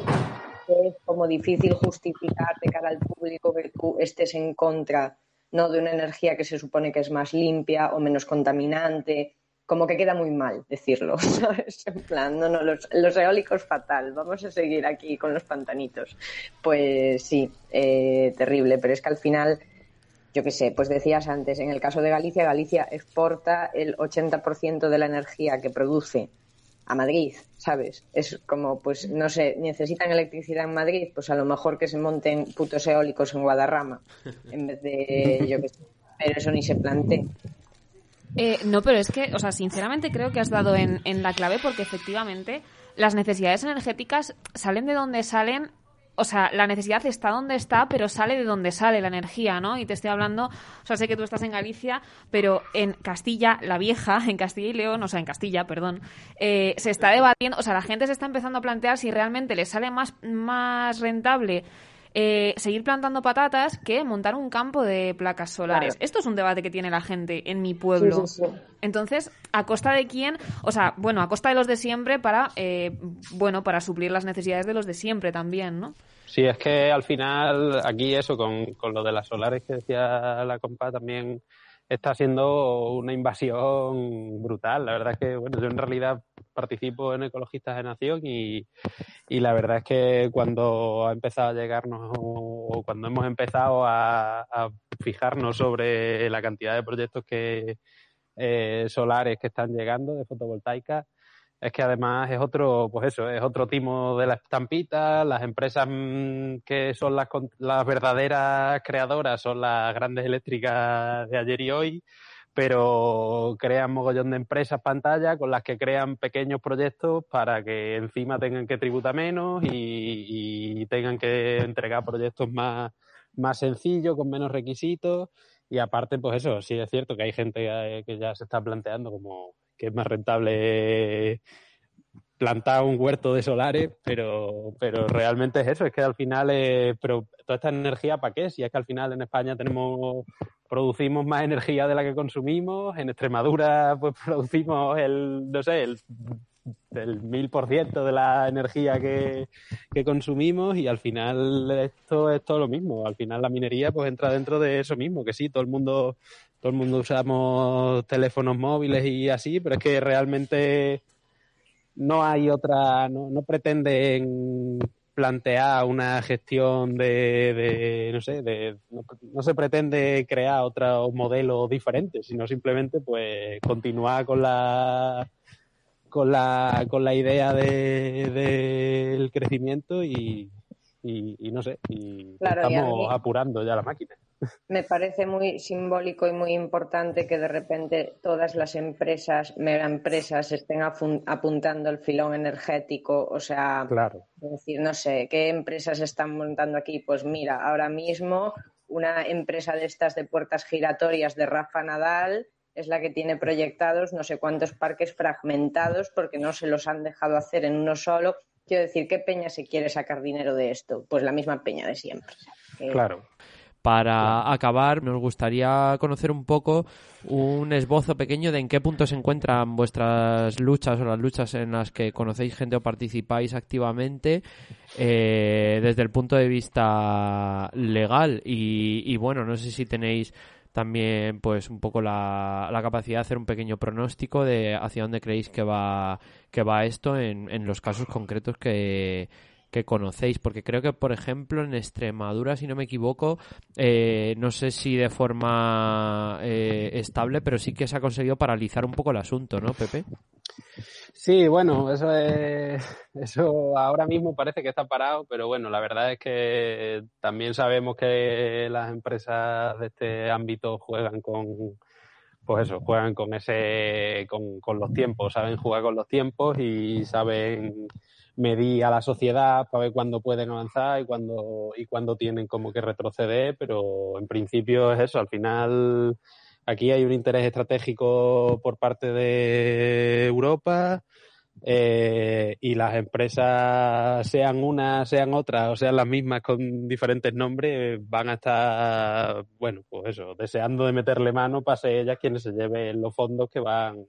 que es como difícil justificar de cara al público que tú estés en contra no de una energía que se supone que es más limpia o menos contaminante, como que queda muy mal decirlo, (laughs) ¿sabes? En plan, no, no, los, los eólicos fatal, vamos a seguir aquí con los pantanitos. Pues sí, eh, terrible, pero es que al final, yo qué sé, pues decías antes, en el caso de Galicia, Galicia exporta el 80% de la energía que produce a Madrid, ¿sabes? Es como, pues, no sé, necesitan electricidad en Madrid, pues a lo mejor que se monten putos eólicos en Guadarrama, (laughs) en vez de, yo qué sé, pero eso ni se plantea. Eh, no, pero es que, o sea, sinceramente creo que has dado en, en la clave porque efectivamente las necesidades energéticas salen de donde salen o sea, la necesidad está donde está, pero sale de donde sale la energía, ¿no? Y te estoy hablando, o sea, sé que tú estás en Galicia, pero en Castilla, la vieja, (laughs) en Castilla y León, o sea, en Castilla, perdón, eh, se está debatiendo, o sea, la gente se está empezando a plantear si realmente le sale más, más rentable eh, seguir plantando patatas que montar un campo de placas solares. Claro. Esto es un debate que tiene la gente en mi pueblo. Sí, sí, sí. Entonces, ¿a costa de quién? O sea, bueno, a costa de los de siempre para, eh, bueno, para suplir las necesidades de los de siempre también, ¿no? Sí, es que al final aquí eso, con, con lo de las solares que decía la compa, también está siendo una invasión brutal. La verdad es que, bueno, yo en realidad participo en Ecologistas de Nación y, y la verdad es que cuando ha empezado a llegarnos o cuando hemos empezado a, a fijarnos sobre la cantidad de proyectos que eh, solares que están llegando de fotovoltaica, es que además es otro, pues eso, es otro timo de la estampita, las empresas mm, que son las, las verdaderas creadoras son las grandes eléctricas de ayer y hoy, pero crean mogollón de empresas pantalla con las que crean pequeños proyectos para que encima tengan que tributar menos y, y tengan que entregar proyectos más, más sencillos, con menos requisitos. Y aparte, pues eso, sí es cierto que hay gente eh, que ya se está planteando como que es más rentable plantar un huerto de solares, pero, pero realmente es eso, es que al final, eh, pero toda esta energía, ¿para qué? Si es que al final en España tenemos, producimos más energía de la que consumimos, en Extremadura pues (laughs) producimos el, no sé, el del mil por ciento de la energía que, que consumimos y al final esto es todo lo mismo. Al final la minería pues entra dentro de eso mismo, que sí, todo el mundo, todo el mundo usamos teléfonos móviles y así, pero es que realmente no hay otra, no, no pretenden plantear una gestión de, de no sé, de, no, no se pretende crear otro modelo diferente, sino simplemente pues continuar con la con la con la idea de, del crecimiento y, y, y no sé, y Claro, y a estamos mí- apurando ya la máquina. Me parece muy simbólico y muy importante que de repente todas las empresas, megaempresas, estén apuntando el filón energético. O sea, Claro. es decir, no sé, ¿qué empresas están montando aquí? Pues mira, ahora mismo una empresa de estas de puertas giratorias de Rafa Nadal es la que tiene proyectados no sé cuántos parques fragmentados porque no se los han dejado hacer en uno solo. Quiero decir, ¿qué peña se quiere sacar dinero de esto? Pues la misma peña de siempre. Claro. Para acabar, nos gustaría conocer un poco un esbozo pequeño de en qué punto se encuentran vuestras luchas o las luchas en las que conocéis gente o participáis activamente eh, desde el punto de vista legal. Y, y bueno, no sé si tenéis también pues un poco la, la capacidad de hacer un pequeño pronóstico de hacia dónde creéis que va que va esto en, en los casos concretos que, que conocéis porque creo que por ejemplo en Extremadura si no me equivoco eh, no sé si de forma eh, estable pero sí que se ha conseguido paralizar un poco el asunto ¿no Pepe? Sí, bueno, eso es, (laughs) eso ahora mismo parece que está parado, pero bueno, la verdad es que también sabemos que las empresas de este ámbito juegan con, pues eso, juegan con ese, con, con los tiempos, saben jugar con los tiempos y saben medir a la sociedad para ver cuándo pueden avanzar y cuándo, y cuándo tienen como que retroceder, pero en principio es eso, al final Aquí hay un interés estratégico por parte de Europa eh, y las empresas, sean unas, sean otras o sean las mismas con diferentes nombres, van a estar, bueno, pues eso, deseando de meterle mano para ser ellas quienes se lleven los fondos que van,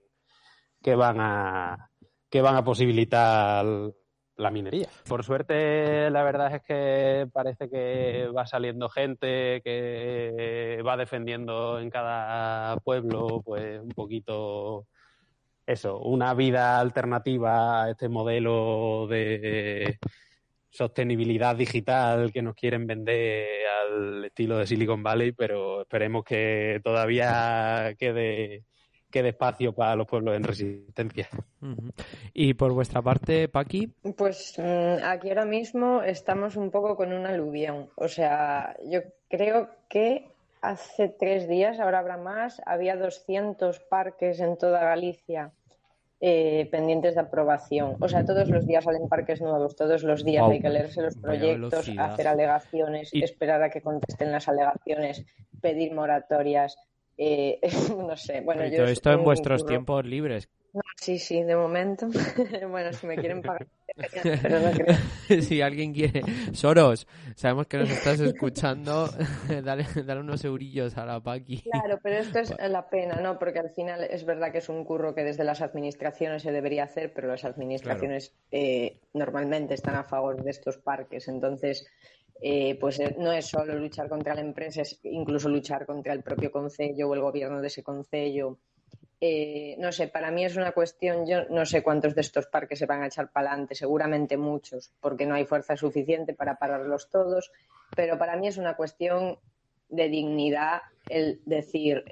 que van a, que van a posibilitar la minería. Por suerte, la verdad es que parece que va saliendo gente que va defendiendo en cada pueblo, pues un poquito eso, una vida alternativa a este modelo de sostenibilidad digital que nos quieren vender al estilo de Silicon Valley, pero esperemos que todavía quede, quede espacio para los pueblos en resistencia. Y por vuestra parte Paqui Pues mm, aquí ahora mismo estamos un poco con un aluvión. O sea, yo creo que hace tres días, ahora habrá más, había 200 parques en toda Galicia eh, pendientes de aprobación. O sea, todos los días salen parques nuevos, todos los días hay que leerse los proyectos, hacer alegaciones, Y- esperar a que contesten las alegaciones, pedir moratorias. Eh, (laughs) no sé, bueno, yo todo esto en vuestros curro. tiempos libres No, sí, sí, de momento. (laughs) bueno, si me quieren pagar, pero no creo. si alguien quiere Soros sabemos que nos estás escuchando (laughs) dale, dale unos eurillos a la Paqui Claro, pero esto es la pena, ¿no? Porque al final es verdad que es un curro que desde las administraciones se debería hacer, pero las administraciones eh, normalmente están a favor de estos parques. Entonces, eh, pues eh, no es solo luchar contra la empresa, es incluso luchar contra el propio concello o el gobierno de ese concello. eh, no sé, para mí es una cuestión, yo no sé cuántos de estos parques se van a echar para adelante, seguramente muchos, porque no hay fuerza suficiente para pararlos todos, pero para mí es una cuestión de dignidad el decir,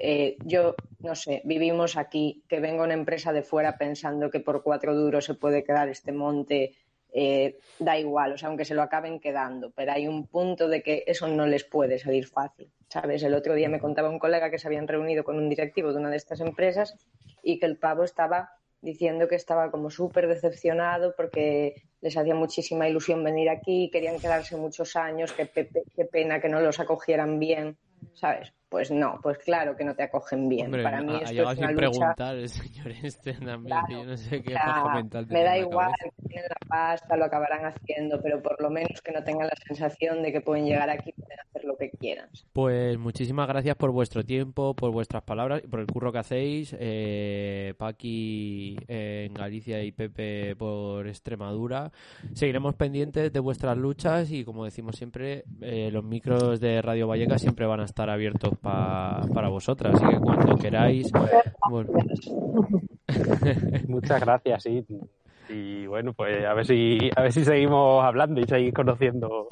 yo no sé, vivimos aquí, que venga una empresa de fuera pensando que por cuatro duros se puede quedar este monte, eh, da igual, o sea, aunque se lo acaben quedando, pero hay un punto de que eso no les puede salir fácil, ¿sabes? El otro día me contaba un colega que se habían reunido con un directivo de una de estas empresas y que el pavo estaba diciendo que estaba como súper decepcionado porque les hacía muchísima ilusión venir aquí, querían quedarse muchos años, qué, pe- qué pena que no los acogieran bien, ¿sabes? Pues no, pues claro que no te acogen bien. Hombre, Para mí ha, esto llegado es una sin lucha... preguntar el señor este también, Claro, yo no sé qué mental me da igual que tienen la pasta, lo acabarán haciendo, pero por lo menos que no tengan la sensación de que pueden llegar aquí y pueden hacer lo que quieran. Pues muchísimas gracias por vuestro tiempo, por vuestras palabras y por el curro que hacéis. Eh, Paqui eh, en Galicia y Pepe por Extremadura. Seguiremos pendientes de vuestras luchas y como decimos siempre, eh, los micros de Radio Vallecas siempre van a estar abiertos pa- para vosotras. Así que cuando queráis... Muchas gracias, sí. Y bueno, pues a ver si a ver si seguimos hablando y seguir conociendo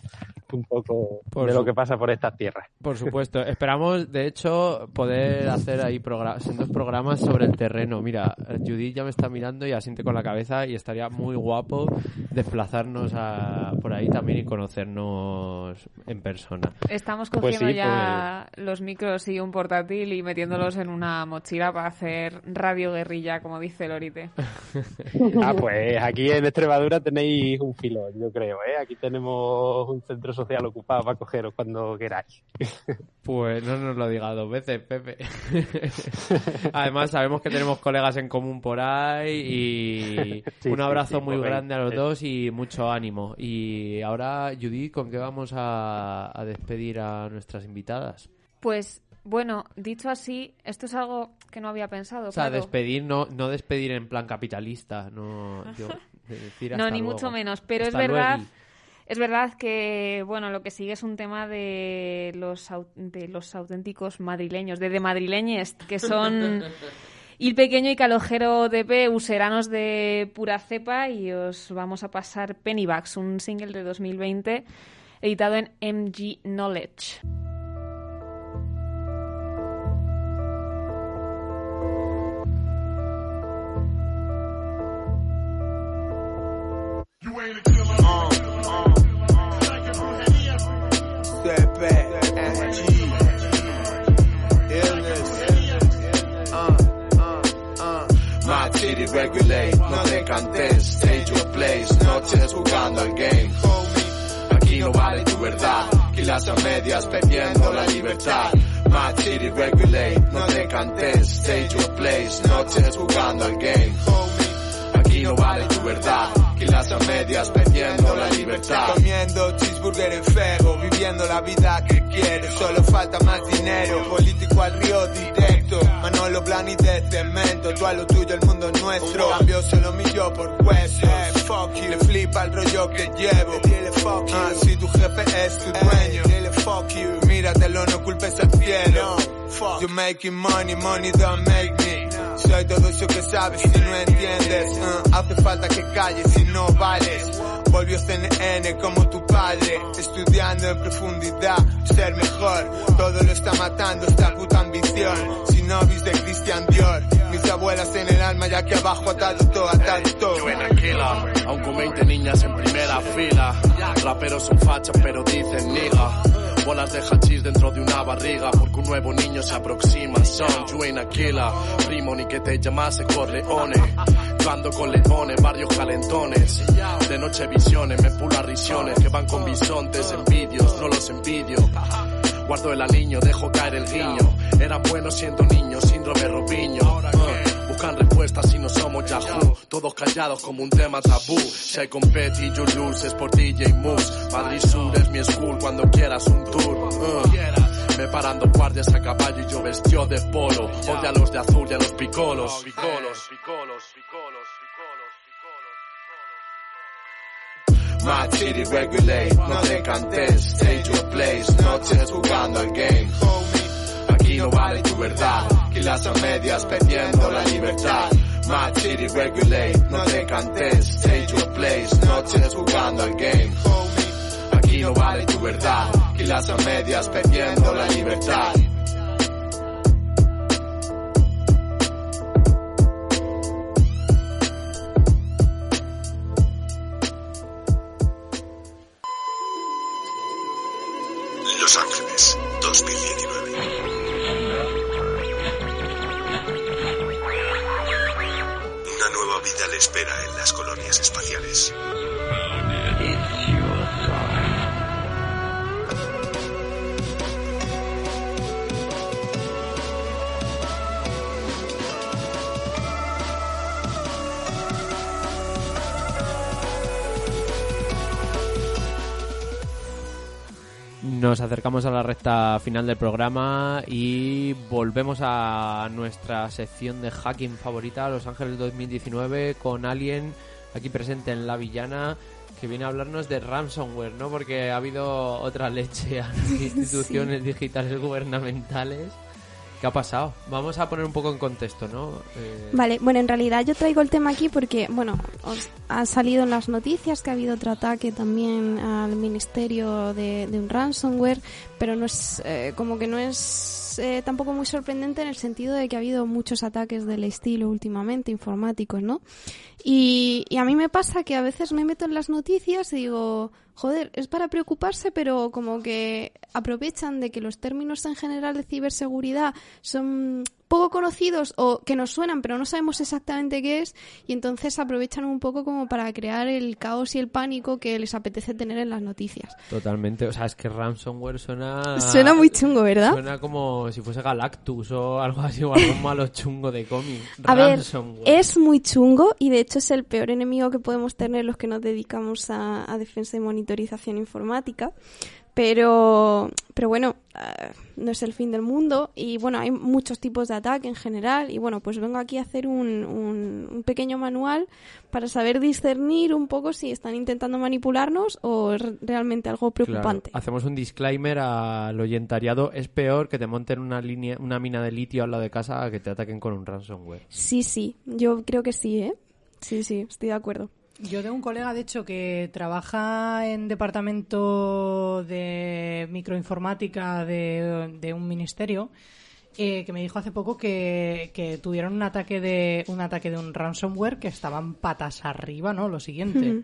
un poco Por de su- lo que pasa por estas tierras. Por supuesto. Esperamos, de hecho, poder hacer ahí progra- sendos programas sobre el terreno. Mira, Judith ya me está mirando y asiente con la cabeza y estaría muy guapo desplazarnos a, por ahí también y conocernos en persona. Estamos Pues cogiendo sí, ya los micros y un portátil y metiéndolos en una mochila para hacer radio guerrilla, como dice Lorite. Ah, pues aquí en Extremadura tenéis un filón, yo creo, ¿eh? Aquí tenemos un centro social ocupado para cogeros cuando queráis. (laughs) Pues no nos lo diga dos veces, Pepe. (laughs) Además, sabemos que tenemos colegas en común por ahí y (laughs) Sí, un abrazo sí, muy grande a los dos y mucho ánimo. Y ahora, Judith, ¿con qué vamos a, a despedir a nuestras invitadas? Pues bueno, dicho así, esto es algo que no había pensado. O sea, claro. despedir, no, no despedir en plan capitalista, no, yo, de decir No, ni luego. mucho menos, pero Hasta es verdad. luego. Es verdad que, bueno, lo que sigue es un tema de los, de los auténticos madrileños, de, de madrileñes, que son (laughs) Il Pequeño y Calojero DP, useranos de pura cepa, y os vamos a pasar Pennybags, un single de 2020, editado en MG Knowledge. Regulate, no te cantes, stage your place, noches jugando al game. Aquí no vale tu verdad, kilas a medias perdiendo la libertad. My city regulate, no te cantes, stage your place, noches jugando al game. Aquí no vale tu verdad, kilas a medias perdiendo la libertad. Comiendo cheeseburger en fego, viviendo la vida que quiero, solo falta más dinero, político al río directo, Manolo Blani de cemento, tú a lo tuyo, el mundo es nuestro, cambio solo mi yo por huesos, fuck you, le flipa el rollo que llevo, dile fuck you, Ah, si tu jefe es tu dueño, dile fuck you, míratelo, no culpes al cielo, you're making money, money don't make me, soy todo eso que sabes si no entiendes, uh, hace falta que calles si no vales, volvió CNN como tu padre, estudiando en profundidad, ser mejor, todo lo está matando esta puta ambición, si no de Christian Dior, mis abuelas en el alma ya que abajo atado todo, atado todo. Yo en Aquila, aún con 20 niñas en primera fila. Raperos son fachas pero dicen niga. Bolas de hachís dentro de una barriga porque un nuevo niño se aproxima. Son en Aquila, primo ni que te llamase Corleone. Yo ando con leones, barrios calentones. De noche visiones, me pulo a risiones que van con bisontes, envidios, no los envidio. Guardo el aliño, dejo caer el guiño. Eran buenos siendo niños, síndrome Robinho. Uh, buscan respuestas y no somos Yahoo. Todos callados como un tema tabú. Si hay competi, you lose, es por DJ Moose. Madrid Sur es mi school cuando quieras un tour. Uh, me parando guardias a caballo y yo vestido de polo. Odia a los de azul y a los picolos. Picolos, picolos, picolos. My city regulate, no te cantes, stage your place, noches jugando al game. Aquí no vale tu verdad, kilas a medias perdiendo la libertad. Mad City regulate, no te cantes, stage your place, noches jugando al game. Aquí no vale tu verdad, kilas a medias perdiendo la libertad. Los Ángeles, 2019. Espera en las colonias espaciales. Acercamos a la recta final del programa y volvemos a nuestra sección de hacking favorita, Los Ángeles 2019, con alguien aquí presente en La Villana que viene a hablarnos de ransomware, ¿no? Porque ha habido otra leche a las (laughs) instituciones digitales gubernamentales. ¿Qué ha pasado? Vamos a poner un poco en contexto, ¿no? Eh, Vale, bueno, en realidad yo traigo el tema aquí porque, bueno, os ha salido en las noticias que ha habido otro ataque también al ministerio de, un ransomware, pero no es, eh, como que no es eh, tampoco muy sorprendente en el sentido de que ha habido muchos ataques del estilo últimamente, informáticos, ¿no? Y, y a mí me pasa que a veces me meto en las noticias y digo, joder, es para preocuparse, pero como que aprovechan de que los términos en general de ciberseguridad son poco conocidos o que nos suenan pero no sabemos exactamente qué es y entonces aprovechan un poco como para crear el caos y el pánico que les apetece tener en las noticias. Totalmente, o sea, es que ransomware suena... Suena muy chungo, ¿verdad? Suena como si fuese Galactus o algo así, o algo malo chungo de cómic. A ver, es muy chungo y de hecho es el peor enemigo que podemos tener los que nos dedicamos a, a defensa y monitorización informática. Pero, pero bueno, eh, no es el fin del mundo y bueno, hay muchos tipos de ataque en general y bueno, pues vengo aquí a hacer un, un, un pequeño manual para saber discernir un poco si están intentando manipularnos o es realmente algo Claro, preocupante. Hacemos un disclaimer al oyentariado. Es peor que te monten una línea, una mina de litio al lado de casa a que te ataquen con un ransomware. Sí, sí, yo creo que sí, ¿eh? Sí, sí, estoy de acuerdo. Yo tengo un colega, de hecho, que trabaja en departamento de microinformática de, un ministerio, eh, que me dijo hace poco que, que tuvieron un ataque de un ataque de un ransomware que estaban patas arriba, ¿no? Lo siguiente. Ujú.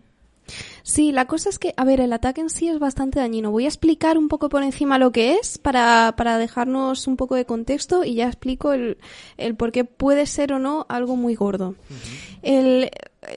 Sí, la cosa es que, a ver, el ataque en sí es bastante dañino. Voy a explicar un poco por encima lo que es para, para dejarnos un poco de contexto y ya explico el, el por qué puede ser o no algo muy gordo. El,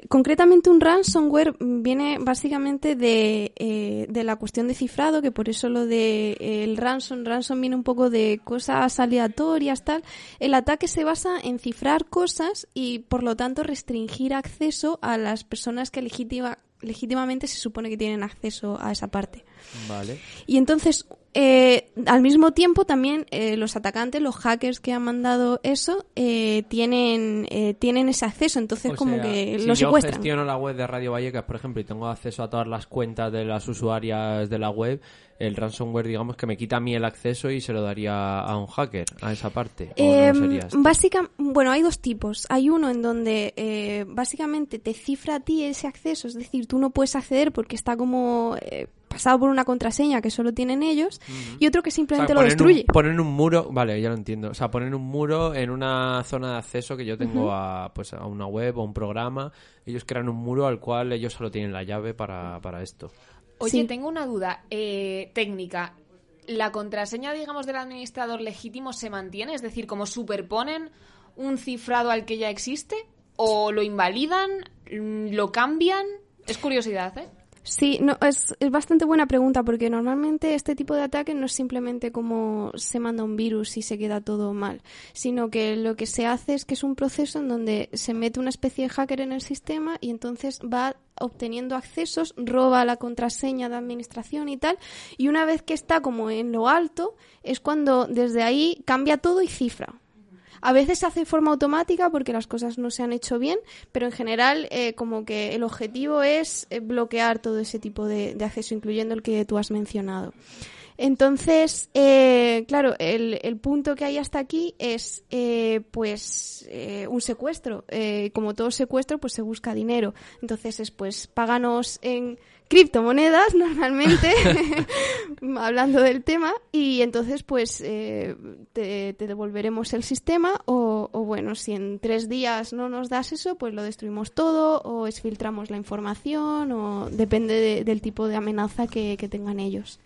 concretamente un ransomware viene básicamente de, eh, de la cuestión de cifrado, que por eso lo de eh, el ransom, ransom viene un poco de cosas aleatorias, tal. El ataque se basa en cifrar cosas y por lo tanto restringir acceso a las personas que legítima, legítimamente se supone que tienen acceso a esa parte. Vale. Y entonces, eh, al mismo tiempo, también eh, los atacantes, los hackers que han mandado eso, eh, tienen, eh, tienen ese acceso. Entonces, O como sea, que si lo yo secuestran. gestiono la web de Radio Vallecas, por ejemplo, y tengo acceso a todas las cuentas de las usuarias de la web, el ransomware, digamos, que me quita a mí el acceso y se lo daría a un hacker, a esa parte. ¿O Eh, no sería esto? básica- bueno, hay dos tipos. Hay uno en donde eh, básicamente te cifra a ti ese acceso, es decir, tú no puedes acceder porque está como eh, pasado por una contraseña que solo tienen ellos, y otro que simplemente O sea, lo destruye. Un, ponen un muro, vale, ya lo entiendo. O sea, ponen un muro en una zona de acceso que yo tengo a, pues, a una web o un programa. Ellos crean un muro al cual ellos solo tienen la llave para, para esto. Oye, Sí. tengo una duda eh, técnica. ¿La contraseña, digamos, del administrador legítimo se mantiene? Es decir, ¿como superponen un cifrado al que ya existe? ¿O lo invalidan? ¿Lo cambian? Es curiosidad, ¿eh? Sí, no, es, es bastante buena pregunta porque normalmente este tipo de ataque no es simplemente como se manda un virus y se queda todo mal, sino que lo que se hace es que es un proceso en donde se mete una especie de hacker en el sistema y entonces va obteniendo accesos, roba la contraseña de administración y tal, y una vez que está como en lo alto es cuando desde ahí cambia todo y cifra. A veces se hace de forma automática porque las cosas no se han hecho bien, pero en general eh, como que el objetivo es eh, bloquear todo ese tipo de, acceso, incluyendo el que tú has mencionado. Entonces, eh, claro, el, punto que hay hasta aquí es, eh, pues, eh, un secuestro. Como todo secuestro, pues se busca dinero. Entonces es, pues, páganos en criptomonedas (laughs) normalmente, (laughs) (laughs) hablando del tema, y entonces pues eh, te, te devolveremos el sistema o, o, bueno, si en tres días no nos das eso, pues lo destruimos todo o exfiltramos la información o depende de- del tipo de amenaza que, que tengan ellos.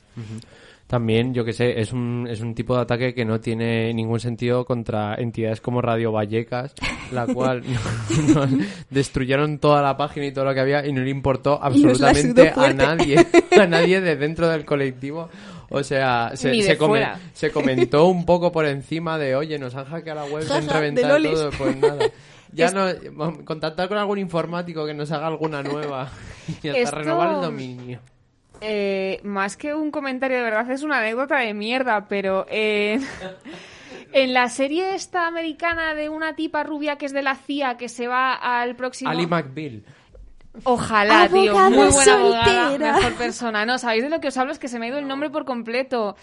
También, yo que sé, es un, es un tipo de ataque que no tiene ningún sentido contra entidades como Radio Vallecas, la (laughs) cual (laughs) nos destruyeron toda la página y todo lo que había y no le importó absolutamente a nadie, a nadie de dentro del colectivo. O sea, se, se, come- se comentó un poco por encima de, oye, nos han hackeado la web, Jaja, han reventado todo, pues nada. (laughs) Ya Es- no, contactar con algún informático que nos haga alguna nueva y hasta Esto- renovar el dominio. Eh, más que un comentario de verdad, es una anécdota de mierda, pero eh, (laughs) en la serie esta americana de una tipa rubia que es de la CIA que se va al próximo... Ali McBeall. Ojalá, tío. Abogada Muy buena abogada, soltera. mejor persona. No, ¿sabéis de lo que os hablo? Es que se me ha ido el nombre por completo.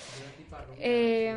Eh,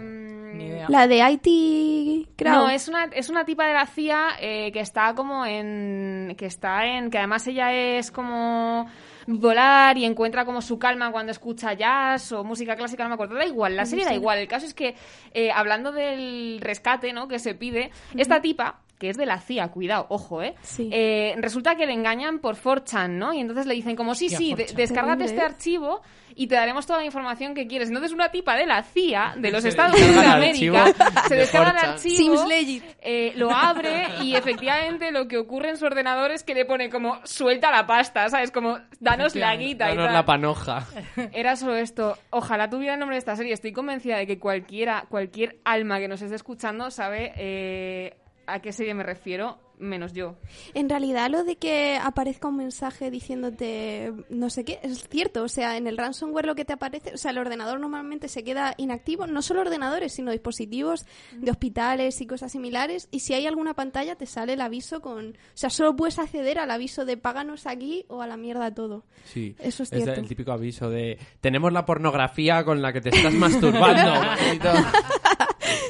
La de IT Crowd. no, es una, es una tipa de la CIA eh, que está como en. que está en. que además ella es como volar y encuentra como su calma cuando escucha jazz o música clásica, no me acuerdo. Da igual, la serie da igual. El caso es que, eh, hablando del rescate, ¿no? que se pide, esta tipa que es de la CIA, cuidado, ojo, ¿eh? Sí. Eh, resulta que le engañan por 4chan, ¿no? Y entonces le dicen como, sí, sí, de- 4chan. descárgate este archivo y te daremos toda la información que quieres. Entonces una tipa de la CIA, de los Se Estados Unidos de América, se de descarga el 4chan. archivo, Seems legit. eh, lo abre y efectivamente lo que ocurre en su ordenador es que le pone como, suelta la pasta, ¿sabes? Como, danos la guita y Danos tal. la panoja. Era solo esto. Ojalá tuviera el nombre de esta serie. Estoy convencida de que cualquiera, cualquier alma que nos esté escuchando sabe eh, a qué serie me refiero, menos yo. En realidad lo de que aparezca un mensaje diciéndote no sé qué es cierto, o sea, en el ransomware lo que te aparece, o sea, el ordenador normalmente se queda inactivo, no solo ordenadores, sino dispositivos de hospitales y cosas similares, y si hay alguna pantalla te sale el aviso con, o sea, solo puedes acceder al aviso de páganos aquí o a la mierda todo. Sí, Eso es el cierto. típico aviso de tenemos la pornografía con la que te estás masturbando. (laughs) maldito".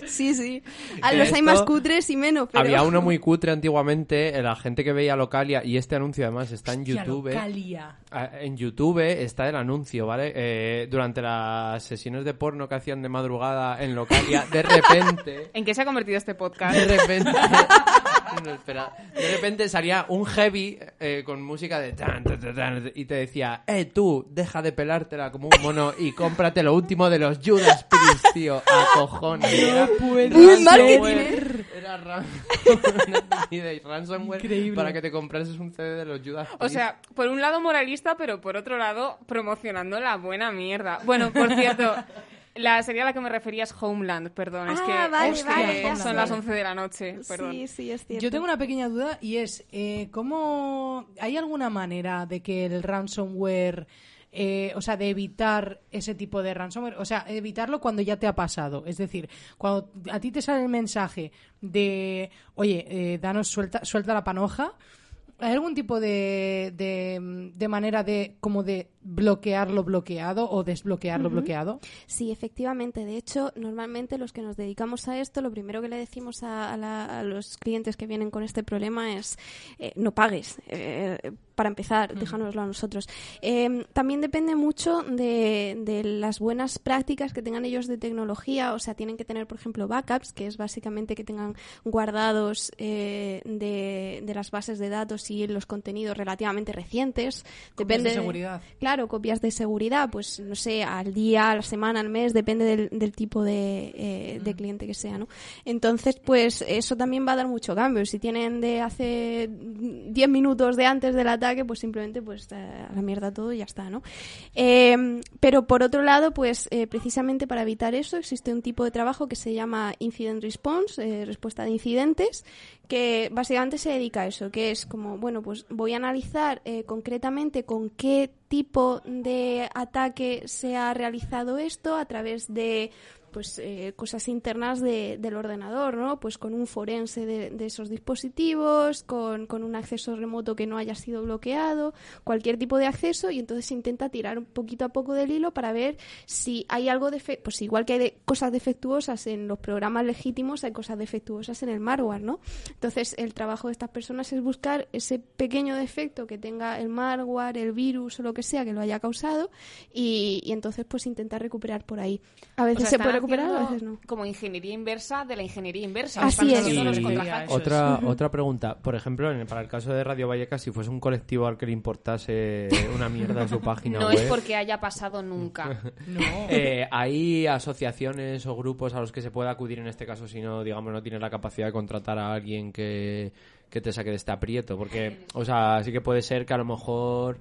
Sí, sí. A (laughs) los hay más cutres y menos, pero Había uno (laughs) muy cutre antiguamente, eh, la gente que veía Localia, y este anuncio además está en Hostia, YouTube. Localia. Ah, En YouTube está el anuncio, ¿vale? Eh, durante las sesiones de porno que hacían de madrugada en Localia, de repente... (laughs) ¿En qué se ha convertido este podcast? De repente... No, espera. De repente salía un heavy eh, con música de... tan, tan, tan, tan, y te decía, eh, tú, deja de pelártela como un mono y cómprate lo último de los Judas Priest, tío. A cojones. Marketing, ransomware. Era (laughs) ransomware Increíble. para que te comprases un CD de los Judas Priest. O sea, por un lado moralista, pero por otro lado promocionando la buena mierda. Bueno, por cierto, (laughs) la serie a la que me refería es Homeland, perdón. es Ah, que, vale, que vale, ya son las 11 de la noche, perdón. Sí, sí, es cierto. Yo tengo una pequeña duda y es, eh, ¿cómo hay alguna manera de que el ransomware, eh, o sea, de evitar ese tipo de ransomware, o sea, evitarlo cuando ya te ha pasado? Es decir, cuando a ti te sale el mensaje de, oye, eh, danos suelta, suelta la panoja, ¿hay algún tipo de, de, de manera de, como de bloquear lo bloqueado o desbloquear lo bloqueado? Sí, efectivamente. De hecho, normalmente los que nos dedicamos a esto, lo primero que le decimos a, a la- a los clientes que vienen con este problema es eh, no pagues. eh, para empezar, déjanoslo a nosotros. Eh, también depende mucho de, de las buenas prácticas que tengan ellos de tecnología. O sea, tienen que tener, por ejemplo, backups, que es básicamente que tengan guardados eh, de, de las bases de datos y los contenidos relativamente recientes. Depende de seguridad. Claro, copias de seguridad, pues no sé, al día, a la semana, al mes, depende del, del tipo de, eh, de cliente que sea, ¿no? Entonces, pues eso también va a dar mucho cambio. Si tienen de hace 10 minutos de antes del ataque, pues simplemente pues eh, a la mierda todo y ya está, ¿no? Eh, pero por otro lado, pues eh, precisamente para evitar eso existe un tipo de trabajo que se llama Incident Response, respuesta de incidentes, que básicamente se dedica a eso, que es como, bueno, pues voy a analizar eh, concretamente con qué tipo de ataque se ha realizado esto a través de pues eh, cosas internas de- del ordenador, ¿no? Pues con un forense de, de esos dispositivos, con, con un acceso remoto que no haya sido bloqueado, cualquier tipo de acceso y entonces se intenta tirar un poquito a poco del hilo para ver si hay algo de pues igual que hay de- cosas defectuosas en los programas legítimos, hay cosas defectuosas en el malware, ¿no? Entonces el trabajo de estas personas es buscar ese pequeño defecto que tenga el malware, el virus o lo que sea que lo haya causado y, y entonces pues intentar recuperar por ahí. A veces O sea, se puede recuperar, a haciendo veces no. Como ingeniería inversa de la ingeniería inversa. Así es. los otra, otra pregunta. Por ejemplo, en el- para el caso de Radio Vallecas, si fuese un colectivo al que le importase una mierda su página No web... es porque haya pasado nunca. (laughs) Eh, ¿Hay asociaciones o grupos a los que se pueda acudir en este caso si no, digamos, no tienes la capacidad de contratar a alguien que, que te saque de este aprieto? Porque, o sea, sí que puede ser que a lo mejor...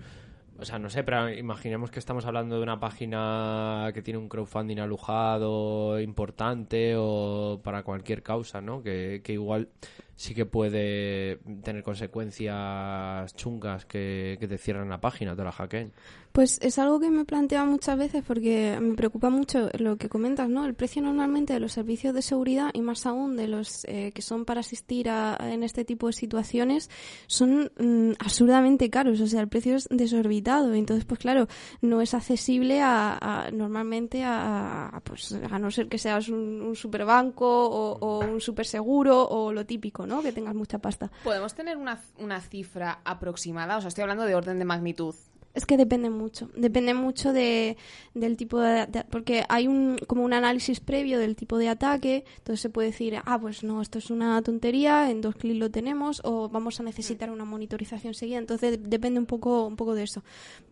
O sea, no sé, pero imaginemos que estamos hablando de una página que tiene un crowdfunding alojado importante o para cualquier causa, ¿no? Que, que igual sí que puede tener consecuencias chungas que, que te cierran la página, te la hackeen. Pues es algo que me planteo muchas veces porque me preocupa mucho lo que comentas, ¿no? El precio normalmente de los servicios de seguridad y más aún de los eh, que son para asistir a, en este tipo de situaciones son mm, absurdamente caros, o sea, el precio es desorbitado, entonces pues claro, no es accesible a, a- normalmente a, a, pues a no ser que seas un, un superbanco o, o un superseguro o lo típico, ¿no? Que tengas mucha pasta. ¿Podemos tener una, una cifra aproximada? O sea, estoy hablando de orden de magnitud. Es que depende mucho, depende mucho de, del tipo de, de- porque hay un como un análisis previo del tipo de ataque, entonces se puede decir, ah, pues no, esto es una tontería, en dos clics lo tenemos o vamos a necesitar una monitorización seguida, entonces depende un poco un poco de eso.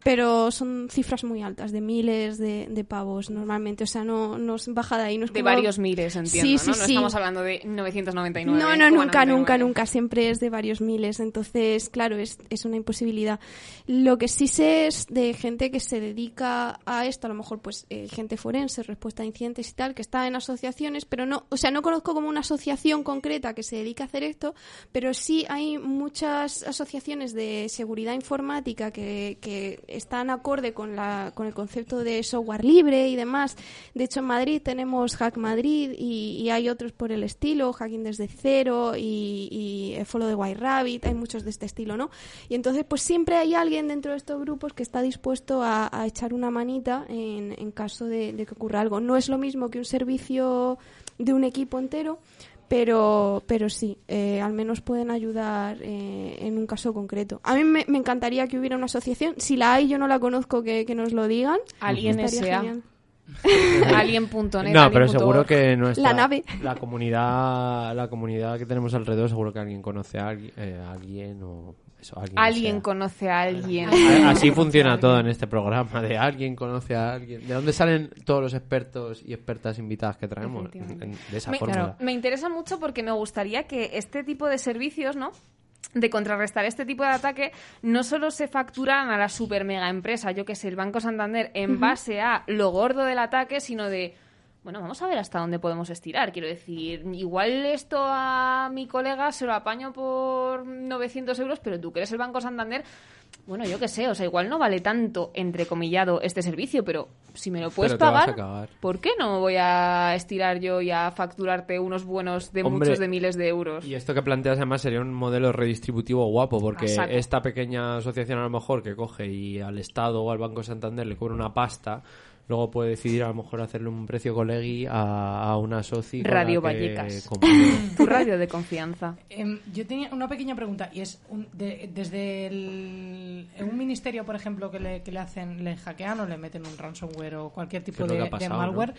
Pero son cifras muy altas, de miles de, de pavos normalmente, o sea, no no es baja de ahí, no es De como- varios miles, entiendo, Sí, sí, ¿no? No sí. estamos hablando de 999. No, no, nunca, nunca, nunca. Siempre es de varios miles. Entonces, claro, es, es una imposibilidad. Lo que sí sé de gente que se dedica a esto, a lo mejor, pues, eh, gente forense, respuesta a incidentes y tal, que está en asociaciones, pero no, o sea, no conozco como una asociación concreta que se dedique a hacer esto, pero sí hay muchas asociaciones de seguridad informática que, que están acorde con, la, con el concepto de software libre y demás. De hecho, en Madrid tenemos Hack Madrid y, y hay otros por el estilo, Hacking desde cero y, y eh, Follow the White Rabbit, hay muchos de este estilo, ¿no? Y entonces, pues siempre hay alguien dentro de estos grupos que está dispuesto a, a echar una manita en, en caso de, de que ocurra algo. No es lo mismo que un servicio de un equipo entero, pero, pero sí, eh, al menos pueden ayudar eh, en un caso concreto. A mí me, me encantaría que hubiera una asociación. Si la hay, yo no la conozco, que, que nos lo digan. Alguien genial. (laughs) Alien.net. No, pero seguro que nuestra, La nave. la comunidad, la comunidad que tenemos alrededor, seguro que alguien conoce a alguien, eh, a alguien o eso, alguien. Alguien sea. conoce a alguien. Así (laughs) funciona todo en este programa, de alguien conoce a alguien. ¿De dónde salen todos los expertos y expertas invitadas que traemos? De esa me, fórmula. me interesa mucho porque me gustaría que este tipo de servicios, ¿no? De contrarrestar este tipo de ataque, no solo se facturan a la super mega empresa, yo que sé, el Banco Santander, en base a lo gordo del ataque, sino de, bueno, vamos a ver hasta dónde podemos estirar. Quiero decir, igual esto a mi colega se lo apaño por 900 euros, pero tú que eres el Banco Santander, bueno, yo qué sé, o sea, igual no vale tanto, entrecomillado, este servicio, pero si me lo puedes Pero pagar. ¿por qué no voy a estirar yo y a facturarte unos buenos de Hombre, muchos de miles de euros? Y esto que planteas además sería un modelo redistributivo guapo, porque esta pequeña asociación a lo mejor que coge y al Estado o al Banco Santander le cobra una pasta, luego puede decidir a lo mejor hacerle un precio colegui a, a una soci. con la Radio Vallecas. (laughs) Tu radio de confianza. Em, yo tenía una pequeña pregunta y es un- de- desde el, un ministerio, por ejemplo, que le, que le hacen, le hackean o le meten un ransomware o cualquier tipo de, malware, ¿no?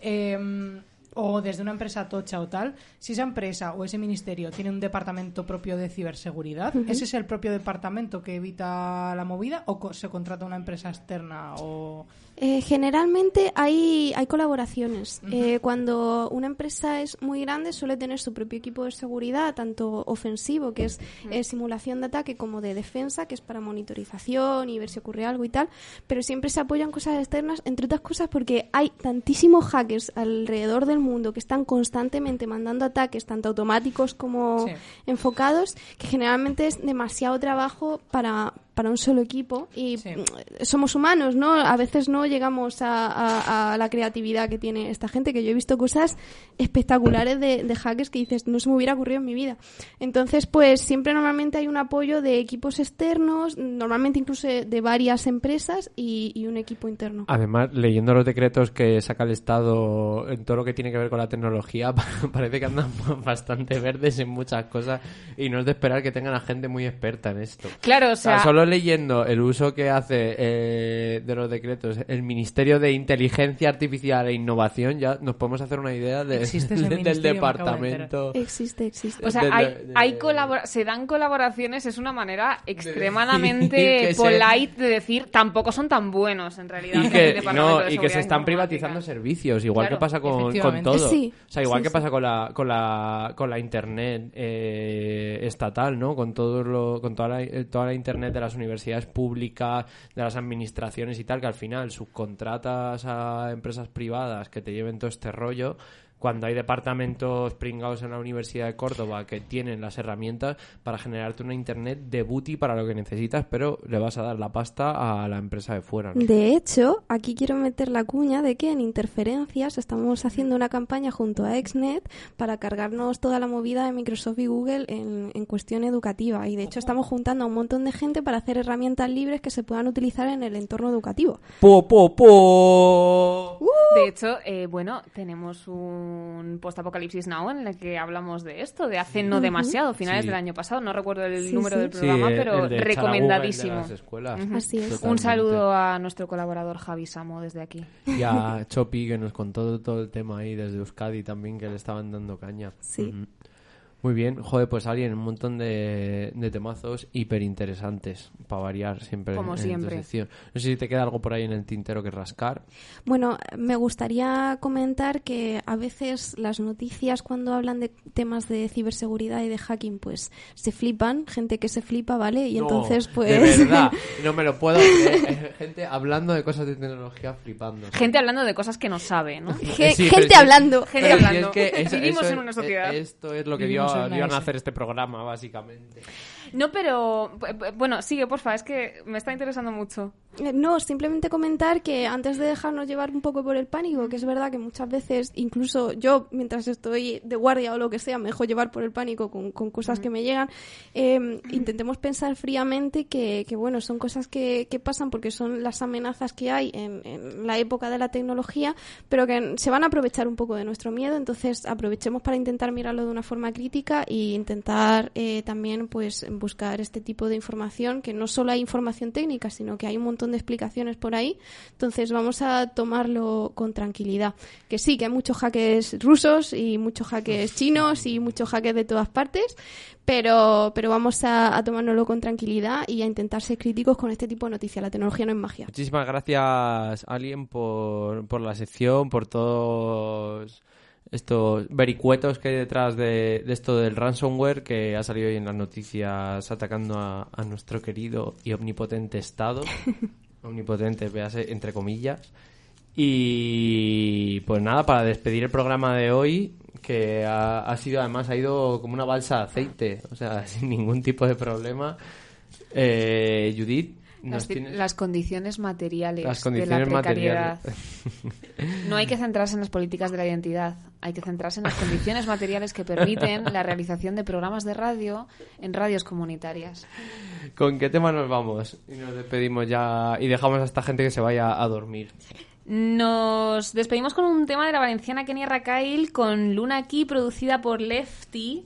em, o desde una empresa tocha o tal, si esa empresa o ese ministerio tiene un departamento propio de ciberseguridad. ¿ese es el propio departamento que evita la movida o co- se contrata una empresa externa o Eh, generalmente hay, hay colaboraciones. Eh, cuando una empresa es muy grande suele tener su propio equipo de seguridad, tanto ofensivo, que es eh, simulación de ataque, como de defensa, que es para monitorización y ver si ocurre algo y tal. Pero siempre se apoyan cosas externas, entre otras cosas porque hay tantísimos hackers alrededor del mundo que están constantemente mandando ataques, tanto automáticos como Sí. enfocados, que generalmente es demasiado trabajo para, para un solo equipo y mm, somos humanos, ¿no? A veces no llegamos a, a- a la creatividad que tiene esta gente, que yo he visto cosas espectaculares de, de hackers que dices, no se me hubiera ocurrido en mi vida. Entonces, pues siempre normalmente hay un apoyo de equipos externos, normalmente incluso de varias empresas y, y un equipo interno. Además, leyendo los decretos que saca el Estado en todo lo que tiene que ver con la tecnología, (laughs) parece que andan (laughs) bastante verdes en muchas cosas y no es de esperar que tengan a gente muy experta en esto. Claro, o sea- solo leyendo el uso que hace eh, de los decretos el Ministerio de Inteligencia Artificial e Innovación, ya nos podemos hacer una idea de- Existe (laughs) ese del de departamento. Existe, existe. O sea, De- hay, de- hay colabora- se dan colaboraciones, es una manera (laughs) extremadamente se- polite de decir tampoco son tan buenos en realidad. y el que, Departamento no, de y que se están privatizando servicios, igual Claro, que pasa con, con todo. Sí, o sea, igual sí, que sí. pasa con la, con la, con la internet eh, estatal, ¿no? Con todo lo, con toda la, toda la internet de las universidades públicas, de las administraciones y tal, que al final subcontratas a empresas privadas que te lleven todo este rollo. Cuando hay departamentos pringados en la Universidad de Córdoba que tienen las herramientas para generarte una internet de booty para lo que necesitas, pero le vas a dar la pasta a la empresa de fuera. ¿no? De hecho, aquí quiero meter la cuña de que en Interferencias estamos haciendo una campaña junto a Exnet para cargarnos toda la movida de Microsoft y Google en, en cuestión educativa. Y de hecho estamos juntando a un montón de gente para hacer herramientas libres que se puedan utilizar en el entorno educativo. Po, po, po. De hecho, eh, bueno, tenemos un post-apocalipsis now en el que hablamos de esto, de hace no demasiado, finales Sí. del año pasado. No recuerdo el Sí, número sí. del programa, pero de recomendadísimo. Google de las escuelas. Ujú. Así es. Un saludo a nuestro colaborador Javi Samo desde aquí. Y a Chopi que nos contó todo el tema ahí desde Euskadi también que le estaban dando caña. Sí. Muy bien, joder, pues alguien, un montón de, de temazos hiper interesantes, para variar siempre. Como en tu siempre. sección. No sé si te queda algo por ahí en el tintero que rascar. Bueno, me gustaría comentar que a veces las noticias cuando hablan de temas de ciberseguridad y de hacking, pues se flipan, gente que se flipa, ¿vale? Y No, entonces, pues... De verdad, (laughs) no me lo puedo creer. Eh, Gente hablando de cosas de tecnología flipando. Gente hablando de cosas que no sabe, ¿no? Sí, gente hablando. Gente hablando. es que Vivimos en una sociedad. eh, Esto es lo que dio, Dio a S. nacer este programa, básicamente. No, pero b- b- bueno, sigue, porfa, es que me está interesando mucho. Eh, No, simplemente comentar que antes de dejarnos llevar un poco por el pánico, que es verdad que muchas veces, incluso yo, mientras estoy de guardia o lo que sea, me dejo llevar por el pánico con, con cosas que me llegan, eh, intentemos pensar fríamente que, que, bueno, son cosas que, que pasan porque son las amenazas que hay en, en la época de la tecnología, pero que se van a aprovechar un poco de nuestro miedo, entonces aprovechemos para intentar mirarlo de una forma crítica e intentar eh, también pues buscar este tipo de información, que no solo hay información técnica, sino que hay un montón de explicaciones por ahí, entonces vamos a tomarlo con tranquilidad. Que sí, que hay muchos hackers rusos y muchos hackers chinos y muchos hackers de todas partes, pero, pero vamos a, a tomárnoslo con tranquilidad y a intentar ser críticos con este tipo de noticias. La tecnología no es magia. Muchísimas gracias, Alien, por, por la sección, por todos estos vericuetos que hay detrás de, de esto del ransomware que ha salido hoy en las noticias atacando a, a nuestro querido y omnipotente Estado. (laughs) omnipotente, véase, entre comillas. Y pues nada, para despedir el programa de hoy, que ha, ha sido además, ha ido como una balsa de aceite, o sea, (laughs) sin ningún tipo de problema. Eh, Judith, Las, tienes... las condiciones materiales Las de la precariedad. materiales. No hay que (laughs) centrarse en las políticas de la identidad, hay que centrarse en las condiciones materiales que permiten la realización de programas de radio en radios comunitarias. ¿Con qué tema nos vamos? Y nos despedimos ya y dejamos a esta gente que se vaya a dormir. Nos despedimos con un tema de la valenciana Kenia Rakail con Luna aquí, producida por Lefty,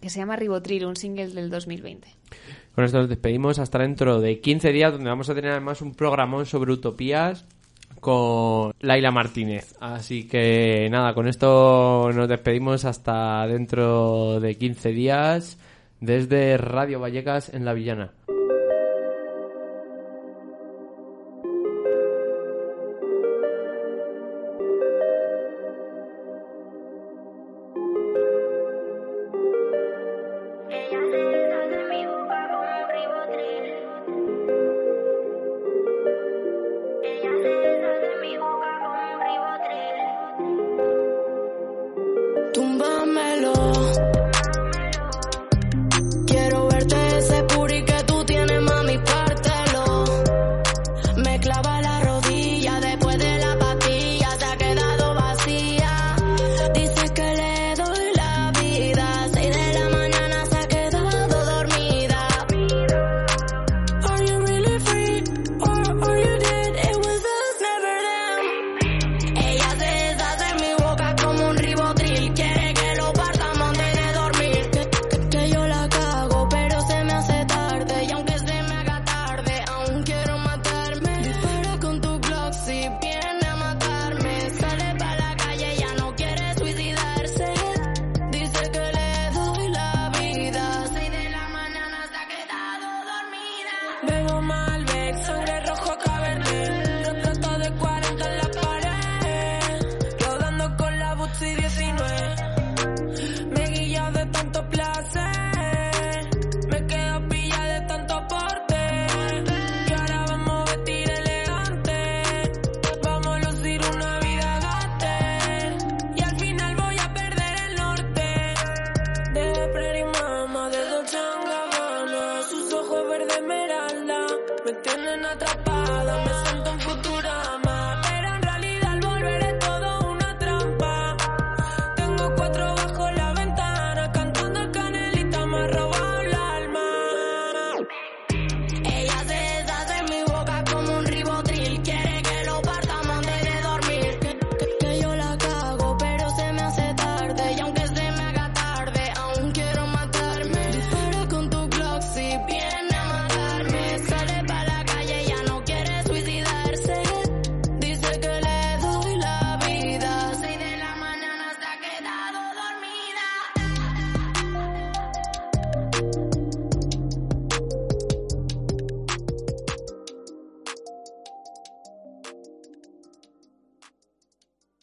que se llama Ribotril, un single del 2020. Con esto nos despedimos hasta dentro de 15 días, donde vamos a tener además un programón sobre utopías con Laila Martínez. Así que nada, con esto nos despedimos hasta dentro de 15 días desde Radio Vallecas en La Villana.